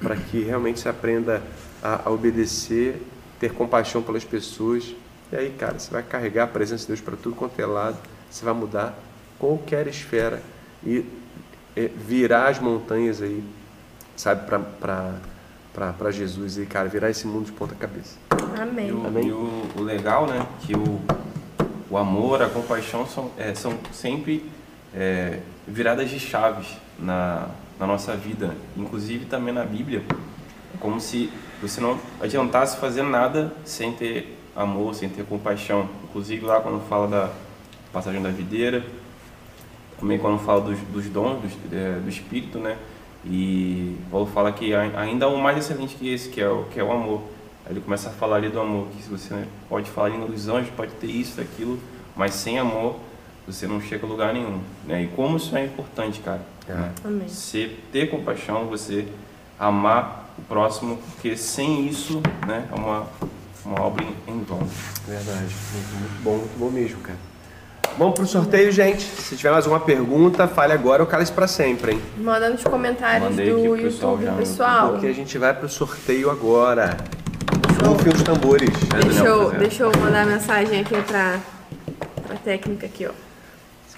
para que realmente você aprenda a, a obedecer, ter compaixão pelas pessoas. E aí, cara, você vai carregar a presença de Deus para tudo quanto é lado, você vai mudar qualquer esfera e é, virar as montanhas aí, sabe, para Jesus e, cara, virar esse mundo de ponta cabeça. E Amém. o, Amém? e o, o legal, né, que o, o amor, a compaixão são, é, são sempre é, viradas de chaves na, na nossa vida. Inclusive também na Bíblia, como se você não adiantasse fazer nada sem ter amor, sem ter compaixão. Inclusive lá quando fala da passagem da videira, também quando fala dos, dos dons do, é, do Espírito, né? E Paulo fala que ainda há um mais excelente que esse, que é o, que é o amor. Aí ele começa a falar ali do amor, que se você pode falar nos anjos, pode ter isso, aquilo, mas sem amor você não chega a lugar nenhum. Né? E como isso é importante, cara. É. Né? Você ter compaixão, você amar o próximo, porque sem isso né, é uma, uma obra em vão. Verdade, muito, muito bom, muito bom mesmo, cara. Vamos pro sorteio, gente. Se tiver mais alguma pergunta, fale agora ou cala isso pra sempre, hein? Manda nos comentários Mandei do YouTube, pessoal. Já, pessoal. Porque a gente vai pro sorteio agora. Rufem os tambores. Deixa eu, deixa eu mandar mensagem aqui pra, pra técnica aqui, ó.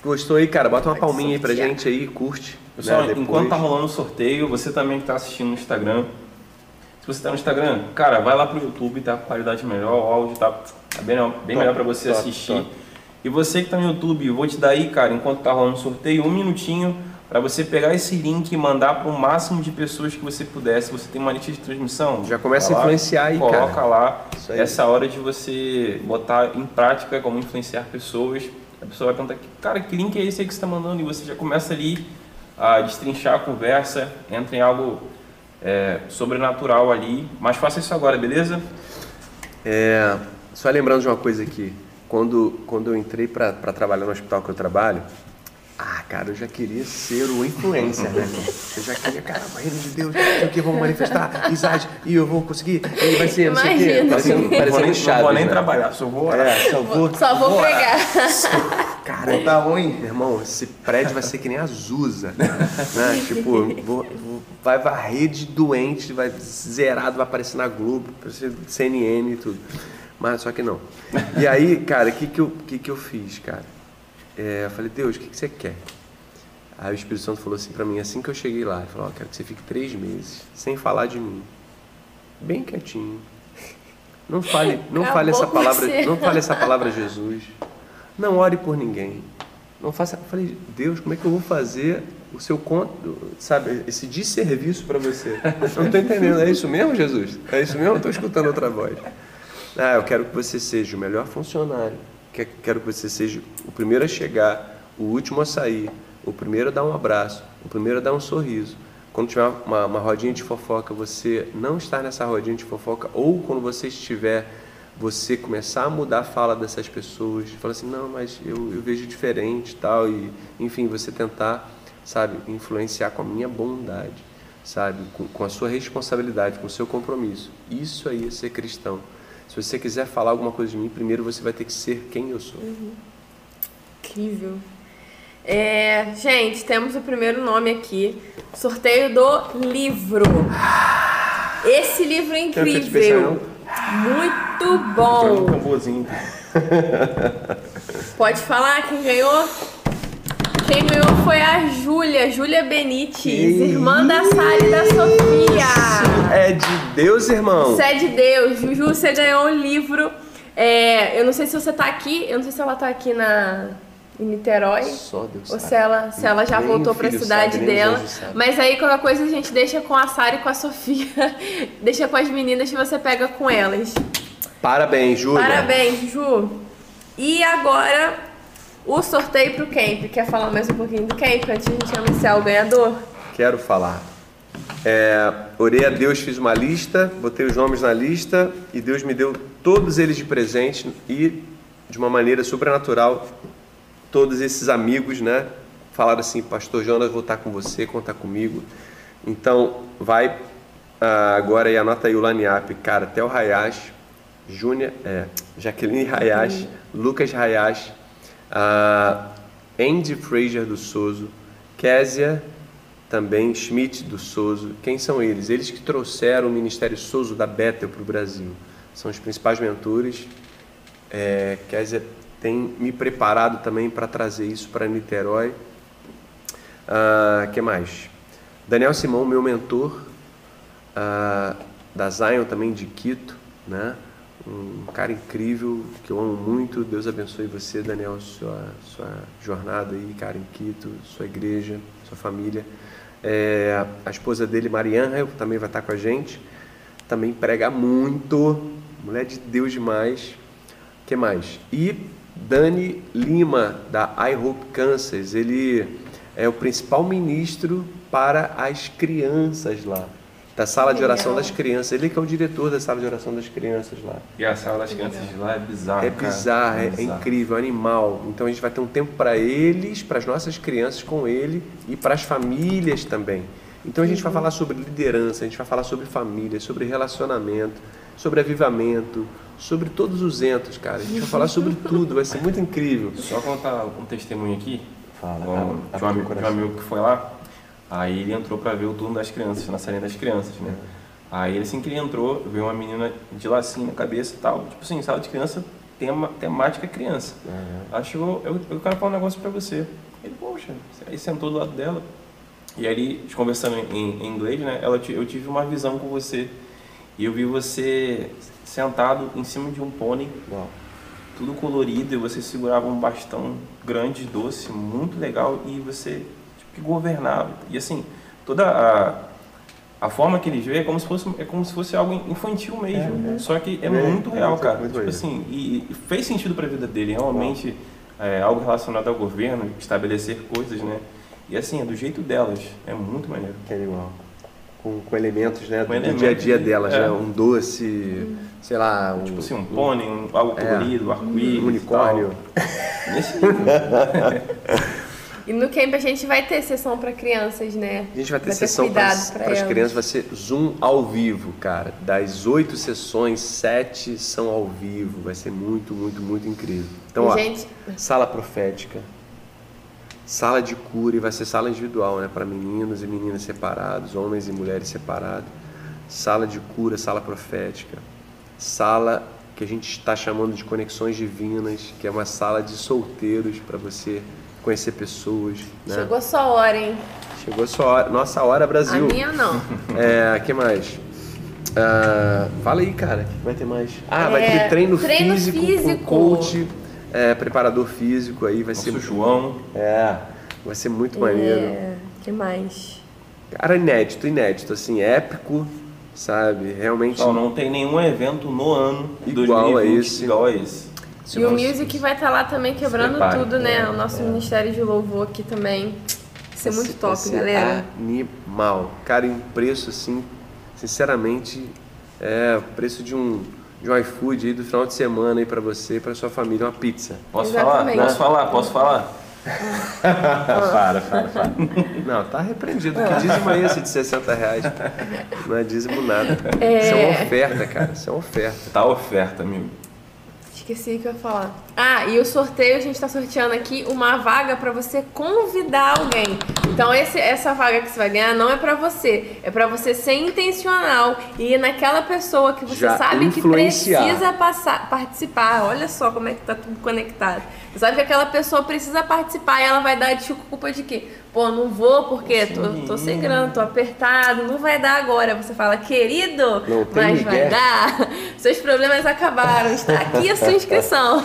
Gostou aí, cara? Bota uma palminha aí pra gente aí, curte. Pessoal, né? enquanto tá rolando o sorteio, você também que tá assistindo no Instagram, se você tá no Instagram, cara, vai lá pro YouTube, tá? Qualidade melhor, o áudio tá, tá bem, bem top, melhor pra você top, assistir. Top. E você que tá no YouTube, eu vou te dar aí, cara, enquanto tá rolando o sorteio, um minutinho para você pegar esse link e mandar para o máximo de pessoas que você puder. Se você tem uma lista de transmissão, já começa a influenciar aí, coloca cara. lá essa hora de você botar em prática como influenciar pessoas. A pessoa vai perguntar, cara, que link é esse aí que você está mandando? E você já começa ali a destrinchar a conversa, entra em algo é, sobrenatural ali. Mas faça isso agora, beleza? É, só lembrando de uma coisa aqui quando, quando eu entrei para trabalhar no hospital que eu trabalho, ah, cara, eu já queria ser o influencer, né? Eu já queria, cara, o reino de Deus, o que vamos manifestar, Isaac, e eu vou conseguir, e vai ser, não sei o quê. Parecendo, parecendo Chaves, não vou nem né? trabalhar, só vou orar. É, só vou, só vou, <laughs> vou pegar. Cara, tá ruim. Meu irmão, esse prédio vai ser que nem Azusa, né? Tipo, vou, vou, vai varrer de doente, vai zerado, vai aparecer na Globo, aparecer CNN e tudo. Mas só que não. E aí, cara, o que, que, eu, que, que eu fiz, cara? É, eu falei, Deus, o que, que você quer? Aí o Espírito Santo falou assim para mim, assim que eu cheguei lá, ele falou, oh, quero que você fique três meses sem falar de mim. Bem quietinho. Não fale, não fale essa palavra, você. não fale essa palavra Jesus. Não ore por ninguém. Não faça. Eu falei, Deus, como é que eu vou fazer o seu conto, sabe, esse desserviço para você? Eu não estou entendendo. É isso mesmo, Jesus? É isso mesmo? Estou escutando outra voz. Ah, eu quero que você seja o melhor funcionário. Quero que você seja o primeiro a chegar, o último a sair, o primeiro a dar um abraço, o primeiro a dar um sorriso. Quando tiver uma, uma rodinha de fofoca, você não estar nessa rodinha de fofoca, ou quando você estiver, você começar a mudar a fala dessas pessoas, falar assim, não, mas eu, eu vejo diferente tal, e enfim, você tentar, sabe, influenciar com a minha bondade, sabe, com, com a sua responsabilidade, com o seu compromisso. Isso aí é ser cristão. Se você quiser falar alguma coisa de mim, primeiro você vai ter que ser quem eu sou. Uhum. Incrível. É, gente, temos o primeiro nome aqui. Sorteio do livro. Esse livro é incrível. Muito bom. Pode falar quem ganhou? Quem ganhou foi a Júlia, Júlia Benites, irmã da Sara e da Sofia. É de Deus, irmão. Isso é de Deus. Juju, você ganhou um livro. É, eu não sei se você tá aqui, eu não sei se ela tá aqui na, em Niterói. Só Deus ou se ela, se ela já voltou para a cidade sabe, dela. Mas aí qualquer coisa a gente deixa com a Sara e com a Sofia. <laughs> deixa com as meninas que você pega com elas. Parabéns, Júlia. Parabéns, Ju. E agora o sorteio pro camp. Quer falar mais um pouquinho do camp antes de a gente anunciar o ganhador? Quero falar. É, orei a Deus, fiz uma lista, botei os nomes na lista e Deus me deu todos eles de presente e de uma maneira sobrenatural todos esses amigos, né? Falaram assim, Pastor Jonas, vou estar com você, contar comigo. Então, vai ah, agora e anota aí o Laniap, cara, Theo Hayashi, Júnior, é, Jaqueline Hayashi, Lucas Hayashi, uh, Andy Fraser do Souza, Késia também Schmidt do Souza. Quem são eles? Eles que trouxeram o Ministério Souza da Bethel para o Brasil. São os principais mentores. É, Késia tem me preparado também para trazer isso para Niterói. Uh, que mais? Daniel Simão, meu mentor, uh, da Zion também de Quito, né? Um cara incrível que eu amo muito. Deus abençoe você, Daniel, sua, sua jornada aí, cara, em Quito, sua igreja, sua família. É, a esposa dele, Mariana, também vai estar com a gente. Também prega muito, mulher de Deus demais. que mais? E Dani Lima, da I Hope Kansas, ele é o principal ministro para as crianças lá da sala de oração das crianças. Ele que é o diretor da sala de oração das crianças lá. E a sala das crianças de lá é bizarro. É bizarro, é, é, incrível, é animal. Então a gente vai ter um tempo para eles, para as nossas crianças com ele e para as famílias também. Então a gente vai falar sobre liderança, a gente vai falar sobre família, sobre relacionamento, sobre avivamento, sobre todos os entos, cara. A gente vai falar sobre tudo, vai ser muito incrível. Só contar um testemunho aqui. Fala, um, de, um amigo, de um amigo que foi lá. Aí ele entrou para ver o turno das crianças, na salinha das crianças, né? Aí assim que ele entrou, veio uma menina de lacinho na cabeça e tal. Tipo assim, sala de criança, tema, temática criança. Uhum. Aí chegou, eu, eu quero falar um negócio para você. Ele, poxa, aí sentou do lado dela. E aí, conversando em, em inglês, né? Ela, eu tive uma visão com você. E eu vi você sentado em cima de um pônei, tudo colorido, e você segurava um bastão grande, doce, muito legal, e você que governava. E assim, toda a, a forma que eles veem é como se fosse, é como se fosse algo infantil mesmo. Uhum. Só que é, é muito real, é, cara. Muito tipo assim, e, e, fez sentido para a vida dele. Realmente, é, algo relacionado ao governo, estabelecer coisas, né? E assim, é do jeito delas. É muito maneiro. Que animal. Com, com elementos, né? Com do elementos, dia a dia delas, é. né? Um doce, hum. sei lá. Um, tipo assim, um pônei, um, algo é. colorido, um arco-íris. Um unicórnio. Nesse nível. <laughs> E no camp a gente vai ter sessão para crianças, né? A gente vai ter vai sessão para as crianças, vai ser Zoom ao vivo, cara. Das oito sessões, sete são ao vivo. Vai ser muito, muito, muito incrível. Então, ó, gente... sala profética, sala de cura, e vai ser sala individual, né? Para meninos e meninas separados, homens e mulheres separados. Sala de cura, sala profética. Sala que a gente está chamando de conexões divinas, que é uma sala de solteiros para você conhecer pessoas. Né? Chegou a sua hora, hein? Chegou a sua hora. Nossa hora, Brasil. A minha não. <laughs> É, que mais? Uh, fala aí, cara, o que vai ter mais? Ah, é, vai ter treino, treino físico, físico, com coach, é, preparador físico aí, vai Nosso ser. João. É, vai ser muito maneiro. É, que mais? Cara, inédito, inédito, assim, épico, sabe? Realmente. Não, não tem nenhum evento no ano igual 2020 a esse. igual a esse. Se e o Music vai estar tá lá também quebrando prepare, tudo, né? É, o nosso é. Ministério de Louvor aqui também. Vai ser muito top, ser galera. Animal. Cara, em preço assim, sinceramente, é preço de um de um iFood aí do final de semana aí para você e para sua família, uma pizza. Posso Exatamente. falar? Posso falar? Posso falar? <laughs> para, para, para. Não, tá repreendido. Que dízimo é esse de 60 reais? Não é dízimo nada. É... Isso é uma oferta, cara. Isso é uma oferta. Tá oferta, amigo. Esqueci o que eu ia falar. Ah, e o sorteio a gente está sorteando aqui uma vaga para você convidar alguém. Então esse, essa vaga que você vai ganhar não é para você, é para você ser intencional e ir naquela pessoa que você Já sabe que precisa passar, participar. Olha só como é que tá tudo conectado. Sabe que aquela pessoa precisa participar e ela vai dar desculpa de quê? Pô, não vou porque tô, tô sem grana, tô apertado, não vai dar agora. Você fala, querido, mas vai dar. <laughs> Seus problemas acabaram, está aqui a sua inscrição.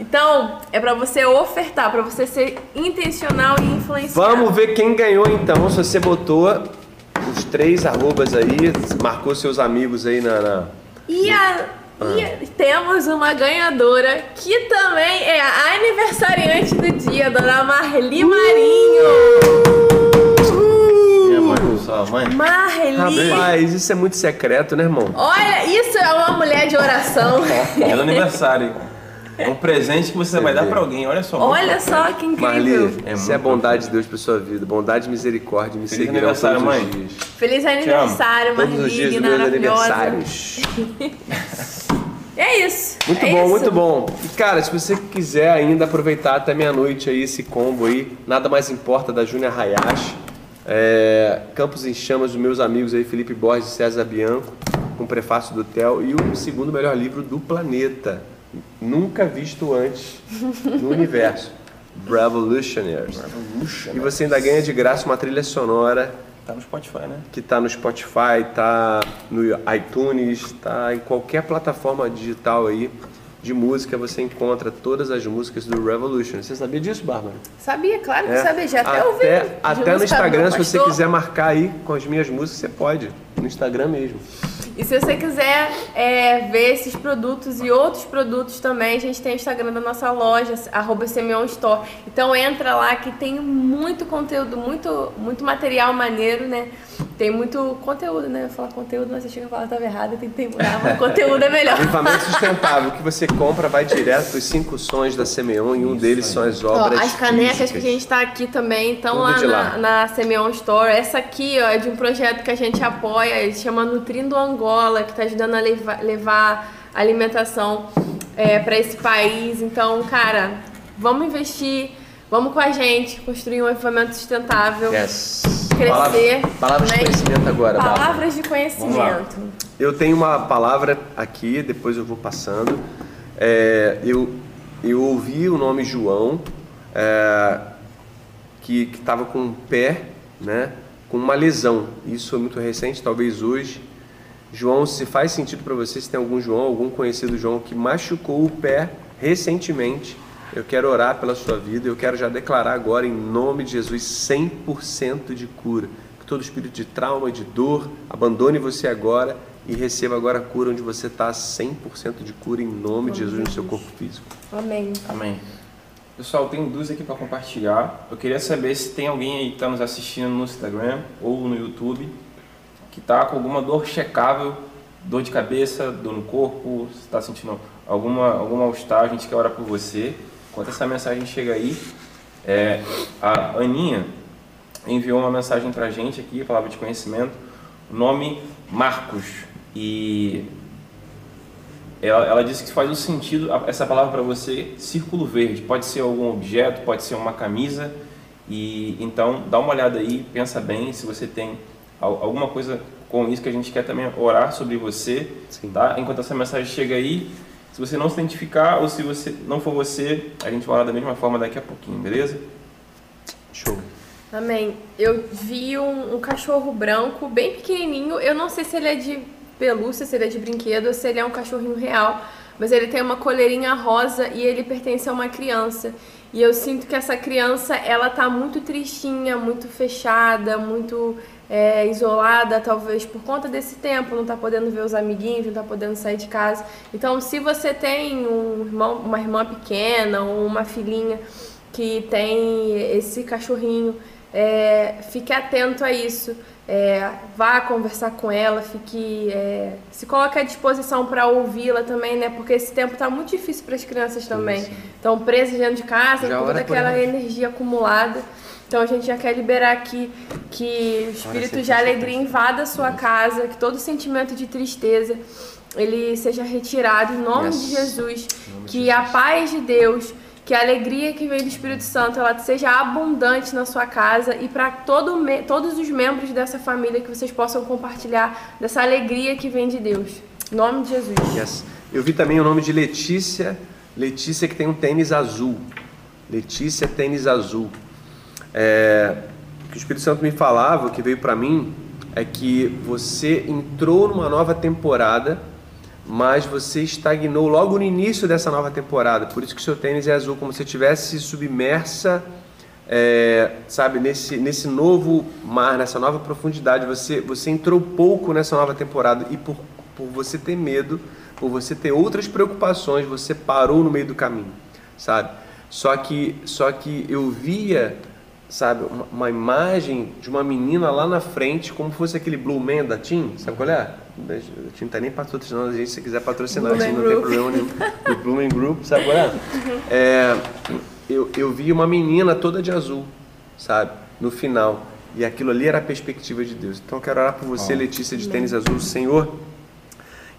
Então, é para você ofertar, para você ser intencional e influenciar. Vamos ver quem ganhou então. Se você botou os três arrobas aí, marcou seus amigos aí na. na... E, a. e temos uma ganhadora que também é a aniversariante do dia, dona Marli! Marinho. Mãe? Marli. Rapaz, isso é muito secreto, né, irmão? Olha, isso é uma mulher de oração. É do aniversário. <laughs> É um presente que você, você vai vê. dar para alguém. Olha só. Olha só que incrível. Marli, é isso é bondade de Deus para sua vida. Bondade e misericórdia me Feliz seguirão todos mãe. os dias. Feliz aniversário, Marli. Todos os dias dos meus aniversários. <laughs> É isso. Muito é bom, isso. muito bom. E cara, se você quiser ainda aproveitar até meia-noite aí esse combo aí, nada mais importa da Júnior Hayashi. É, Campos em Chamas, dos meus amigos aí, Felipe Borges e César Bianco, com prefácio do Theo, e o segundo melhor livro do planeta nunca visto antes no <laughs> universo. Revolutionaries. E você ainda ganha de graça uma trilha sonora Tá no Spotify, né? que está no Spotify, está no iTunes, está em qualquer plataforma digital aí de música, você encontra todas as músicas do Revolution. Você sabia disso, Bárbara? Sabia, claro que É. sabia. Já até, ouvi. Até, de até no Instagram, se você quiser marcar aí com as minhas músicas, você pode. No Instagram mesmo. E se você quiser é, ver esses produtos e outros produtos também, a gente tem o Instagram da nossa loja, arroba Store. Então entra lá que tem muito conteúdo, muito, muito material maneiro, né? Tem muito conteúdo, né? Eu falar conteúdo, mas você chega a falar que estava errado, tem que ter mudar, mas conteúdo é melhor. Avivamento sustentável. O que você compra vai direto para os cinco sons da Semeon e um deles são as obras Ó, as canecas físicas. que a gente tá aqui também estão lá lá. na, na Semeon Store. Essa aqui ó, é de um projeto que a gente apoia, chama Nutrindo Angola, que está ajudando a levar, levar alimentação para esse país. Então, cara, vamos investir, vamos com a gente construir um avivamento sustentável, Yes. crescer. Palavras de né? conhecimento agora, Bárbara. Palavras de conhecimento. Eu tenho uma palavra aqui, depois eu vou passando. É, eu, eu ouvi o nome João, é, que estava com um pé, né, com uma lesão. Isso é muito recente, talvez hoje. João, se faz sentido para você, se tem algum João, algum conhecido João que machucou o pé recentemente, eu quero orar pela sua vida, eu quero já declarar agora em nome de Jesus 100% de cura. Que todo espírito de trauma, de dor, abandone você agora e receba agora a cura onde você está 100% de cura em nome de Jesus no seu corpo físico. Amém. Amém. Pessoal, tem duas aqui para compartilhar. Eu queria saber se tem alguém aí que está nos assistindo no Instagram ou no YouTube que está com alguma dor checável, dor de cabeça, dor no corpo, se está sentindo alguma, algum mal-estar, a gente quer orar por você. Enquanto essa mensagem chega aí, é, a Aninha enviou uma mensagem para a gente aqui, palavra de conhecimento, o nome Marcos. E ela, ela disse que faz o sentido, essa palavra para você, círculo verde. Pode ser algum objeto, pode ser uma camisa. E então dá uma olhada aí, pensa bem se você tem al- alguma coisa com isso que a gente quer também orar sobre você, Sim. tá? Enquanto essa mensagem chega aí, se você não se identificar ou se você não for você, a gente vai orar da mesma forma daqui a pouquinho, beleza? Show. Amém. Eu vi um, um cachorro branco, bem pequenininho. Eu não sei se ele é de pelúcia, se ele é de brinquedo, ou se ele é um cachorrinho real. Mas ele tem uma coleirinha rosa e ele pertence a uma criança. E eu sinto que essa criança, ela tá muito tristinha, muito fechada, muito é, isolada, talvez por conta desse tempo, não tá podendo ver os amiguinhos, não tá podendo sair de casa. Então, se você tem um irmão, uma irmã pequena ou uma filhinha que tem esse cachorrinho, é, fique atento a isso. É, vá conversar com ela, fique, é, se coloque à disposição para ouvi-la também, né? Porque esse tempo tá muito difícil para as crianças também. Estão presas dentro de casa, Já com toda aquela energia acumulada. Então a gente já quer liberar aqui que o espírito de alegria invada a sua casa, que todo sentimento de tristeza ele seja retirado em nome Yes. de Jesus, que a paz de Deus, que a alegria que vem do Espírito Santo, ela seja abundante na sua casa e para todo todos os membros dessa família que vocês possam compartilhar dessa alegria que vem de Deus. Em nome de Jesus. Yes. Eu vi também o nome de Letícia, Letícia que tem um tênis azul. Letícia tênis azul. É, o que o Espírito Santo me falava, o que veio para mim, é que você entrou numa nova temporada, mas você estagnou logo no início dessa nova temporada. Por isso que seu tênis é azul, como se estivesse submersa, é, sabe, nesse, nesse novo mar, nessa nova profundidade. Você, você entrou pouco nessa nova temporada e por, por você ter medo, por você ter outras preocupações, você parou no meio do caminho, sabe? Só que, só que eu via, sabe, uma, uma imagem de uma menina lá na frente, como fosse aquele Blue Man da TIM, sabe qual é? A TIM tá nem patrocinando a gente, se você quiser patrocinar Blue a gente, Man não tem Group. problema nenhum. <laughs> Do Blue Man Group, sabe qual é? é eu, eu vi uma menina toda de azul, sabe? No final. E aquilo ali era a perspectiva de Deus. Então eu quero orar por você, Letícia, de tênis azul. Senhor,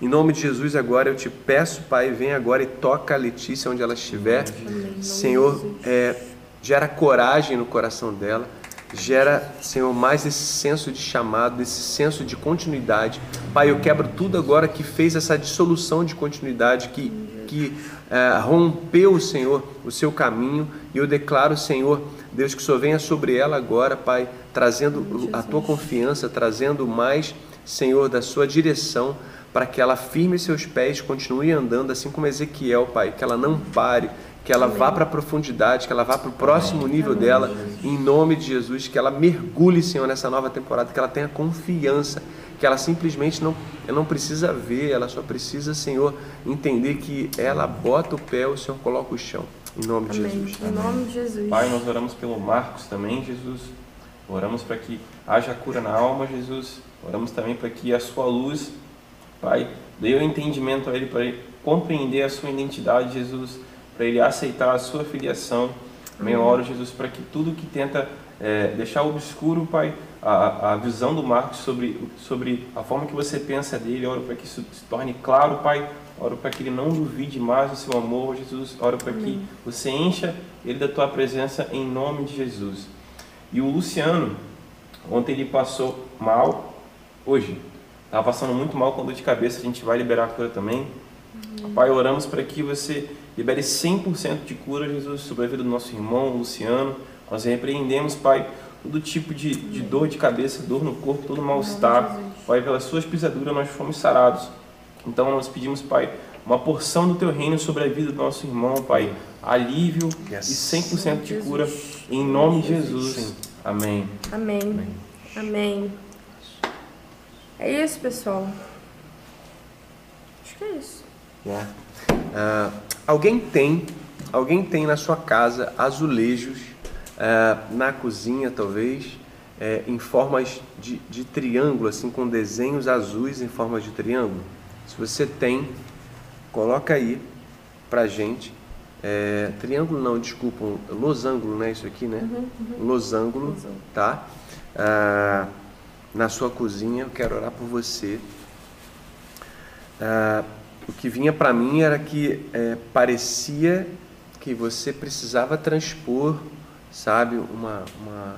em nome de Jesus, agora eu te peço, Pai, vem agora e toca a Letícia onde ela estiver. Senhor, é, gera coragem no coração dela. Gera, Senhor, mais esse senso de chamado, esse senso de continuidade. Pai, eu quebro tudo agora que fez essa dissolução de continuidade, que, que uh, rompeu, Senhor, o seu caminho. E eu declaro, Senhor, Deus, que Senhor venha sobre ela agora, Pai, trazendo a tua confiança, trazendo mais, Senhor, da sua direção, para que ela firme seus pés, continue andando, assim como Ezequiel, Pai, que ela não pare que ela vá para a profundidade, que ela vá para o próximo nível dela, em nome de Jesus, que ela mergulhe, Senhor, nessa nova temporada, que ela tenha confiança, que ela simplesmente não, não precisa ver, ela só precisa, Senhor, entender que ela bota o pé, o Senhor coloca o chão. Em nome de Jesus. Em nome de Jesus. Pai, nós oramos pelo Marcos também, Jesus. Oramos para que haja cura na alma, Jesus. Oramos também para que a sua luz, Pai, dê o entendimento a ele, para ele compreender a sua identidade, Jesus para ele aceitar a sua filiação. Amém. Eu oro, Jesus, para que tudo que tenta é, deixar obscuro, Pai, a, a visão do Marcos sobre, sobre a forma que você pensa dele, oro para que isso se torne claro, Pai. Oro para que ele não duvide mais do seu amor, Jesus. Oro para que você encha ele da tua presença em nome de Jesus. E o Luciano, ontem ele passou mal, hoje, estava passando muito mal com dor de cabeça, a gente vai liberar a cura também. Pai, oramos para que você Libere 100% de cura, Jesus, sobre a vida do nosso irmão Luciano. Nós repreendemos, Pai, todo tipo de, de dor de cabeça, dor no corpo, todo mal-estar. Pai, pelas suas pisaduras nós fomos sarados. Então nós pedimos, Pai, uma porção do Teu reino sobre a vida do nosso irmão, Pai. Alívio yes. e 100% de cura, em nome de Jesus. Amém. Amém. Amém. Amém. É isso, pessoal. Acho que é isso. Yeah. Uh, Alguém tem, alguém tem na sua casa azulejos, é, na cozinha talvez, é, em formas de, de triângulo, assim, com desenhos azuis em forma de triângulo? Se você tem, coloca aí pra gente. É, triângulo não, desculpa, um losango, né? Isso aqui, né? Uhum, uhum. Losango, tá? Ah, na sua cozinha, eu quero orar por você. Ah, o que vinha para mim era que é, parecia que você precisava transpor, sabe, uma, uma,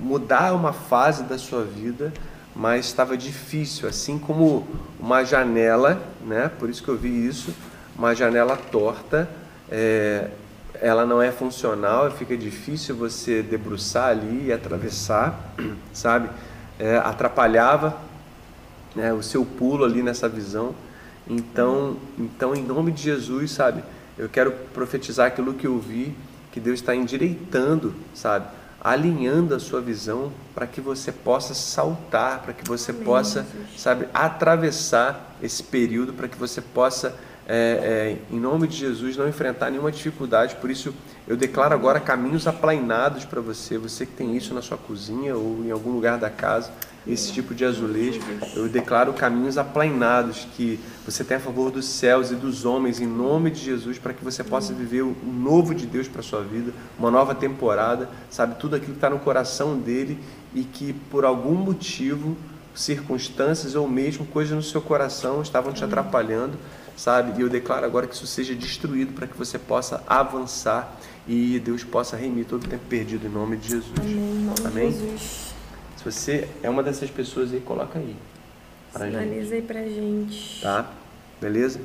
mudar uma fase da sua vida, mas estava difícil, assim como uma janela, né? Por isso que eu vi isso, uma janela torta, é, ela não é funcional, fica difícil você debruçar ali e atravessar, <clears throat> sabe? É, atrapalhava né, o seu pulo ali nessa visão. Então, então, em nome de Jesus, sabe, eu quero profetizar aquilo que eu vi, que Deus está endireitando, sabe, alinhando a sua visão para que você possa saltar, para que você Amém, possa, Jesus. sabe, atravessar esse período, para que você possa, é, é, em nome de Jesus, não enfrentar nenhuma dificuldade. Por isso, eu declaro agora caminhos aplainados para você, você que tem isso na sua cozinha ou em algum lugar da casa esse tipo de azulejo. Eu declaro caminhos aplainados que você tem a favor dos céus e dos homens, em nome de Jesus, para que você possa viver o novo de Deus para a sua vida, uma nova temporada, sabe? Tudo aquilo que está no coração dele e que por algum motivo, circunstâncias ou mesmo coisas no seu coração estavam te atrapalhando, sabe? E eu declaro agora que isso seja destruído para que você possa avançar e Deus possa remir todo o tempo perdido em nome de Jesus. Amém. Amém? Jesus. Se você é uma dessas pessoas aí, coloca aí. Pra Sinaliza gente. aí pra gente. Tá? Beleza?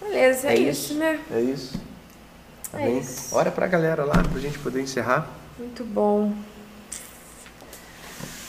Beleza, é, é isso, isso, né? É isso. Tá é bem? Isso. Ora pra galera lá, pra gente poder encerrar. Muito bom.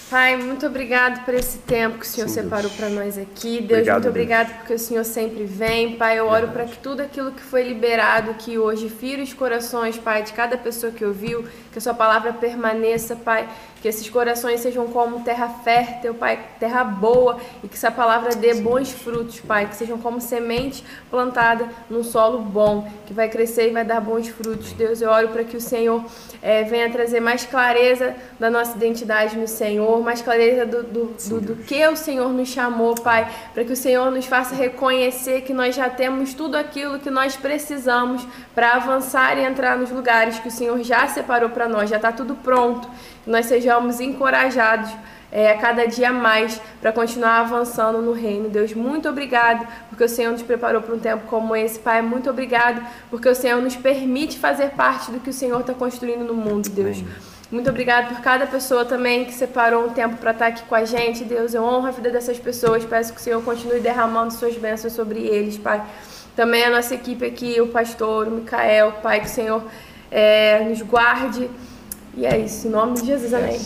Pai, muito obrigado por esse tempo que o Senhor Sim, separou para nós aqui. Deus, obrigado, muito obrigado Deus. porque o Senhor sempre vem. Pai, eu oro para que tudo aquilo que foi liberado aqui hoje fira os corações, Pai, de cada pessoa que ouviu, que a Sua palavra permaneça, Pai. Que esses corações sejam como terra fértil, Pai, terra boa, e que essa palavra dê bons frutos, Pai, que sejam como semente plantada num solo bom, que vai crescer e vai dar bons frutos. Deus, eu oro para que o Senhor é, venha trazer mais clareza da nossa identidade no Senhor, mais clareza do, do, do, do que o Senhor nos chamou, Pai, para que o Senhor nos faça reconhecer que nós já temos tudo aquilo que nós precisamos para avançar e entrar nos lugares que o Senhor já separou para nós, já está tudo pronto que nós sejamos encorajados é, a cada dia mais para continuar avançando no reino. Deus, muito obrigado porque o Senhor nos preparou para um tempo como esse. Pai, muito obrigado porque o Senhor nos permite fazer parte do que o Senhor está construindo no mundo, Deus. Amém. Muito obrigado por cada pessoa também que separou um tempo para estar tá aqui com a gente. Deus, eu honro a vida dessas pessoas. Peço que o Senhor continue derramando suas bênçãos sobre eles, Pai. Também a nossa equipe aqui, o pastor, o Micael, Pai, que o Senhor é, nos guarde. E é isso, em nome de Jesus, amém.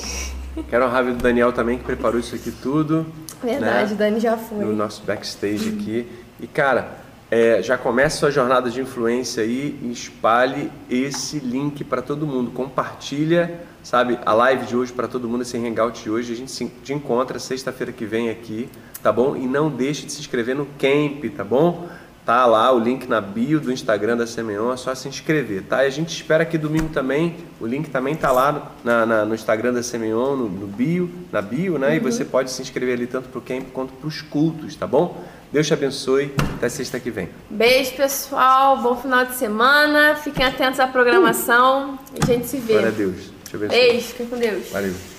Quero honrar a do Daniel também, que preparou isso aqui tudo. Verdade, né? Dani já foi. No nosso backstage aqui. E, cara, é, já começa sua jornada de influência aí e espalhe esse link para todo mundo. Compartilha, sabe, a live de hoje para todo mundo, esse hangout de hoje. A gente se te encontra sexta-feira que vem aqui, tá bom? E não deixe de se inscrever no Camp, tá bom? Tá lá o link na bio do Instagram da Semeon, é só se inscrever, tá? E a gente espera que domingo também, o link também tá lá no, na, na, no Instagram da Semeon, no, no, bio, na bio, né? Uhum. E você pode se inscrever ali tanto pro camp quanto pros cultos, tá bom? Deus te abençoe. Até sexta que vem. Beijo, pessoal. Bom final de semana. Fiquem atentos à programação. Uh. A gente se vê. Glória a Deus. Te abençoe. Beijo. Fiquem com Deus. Valeu.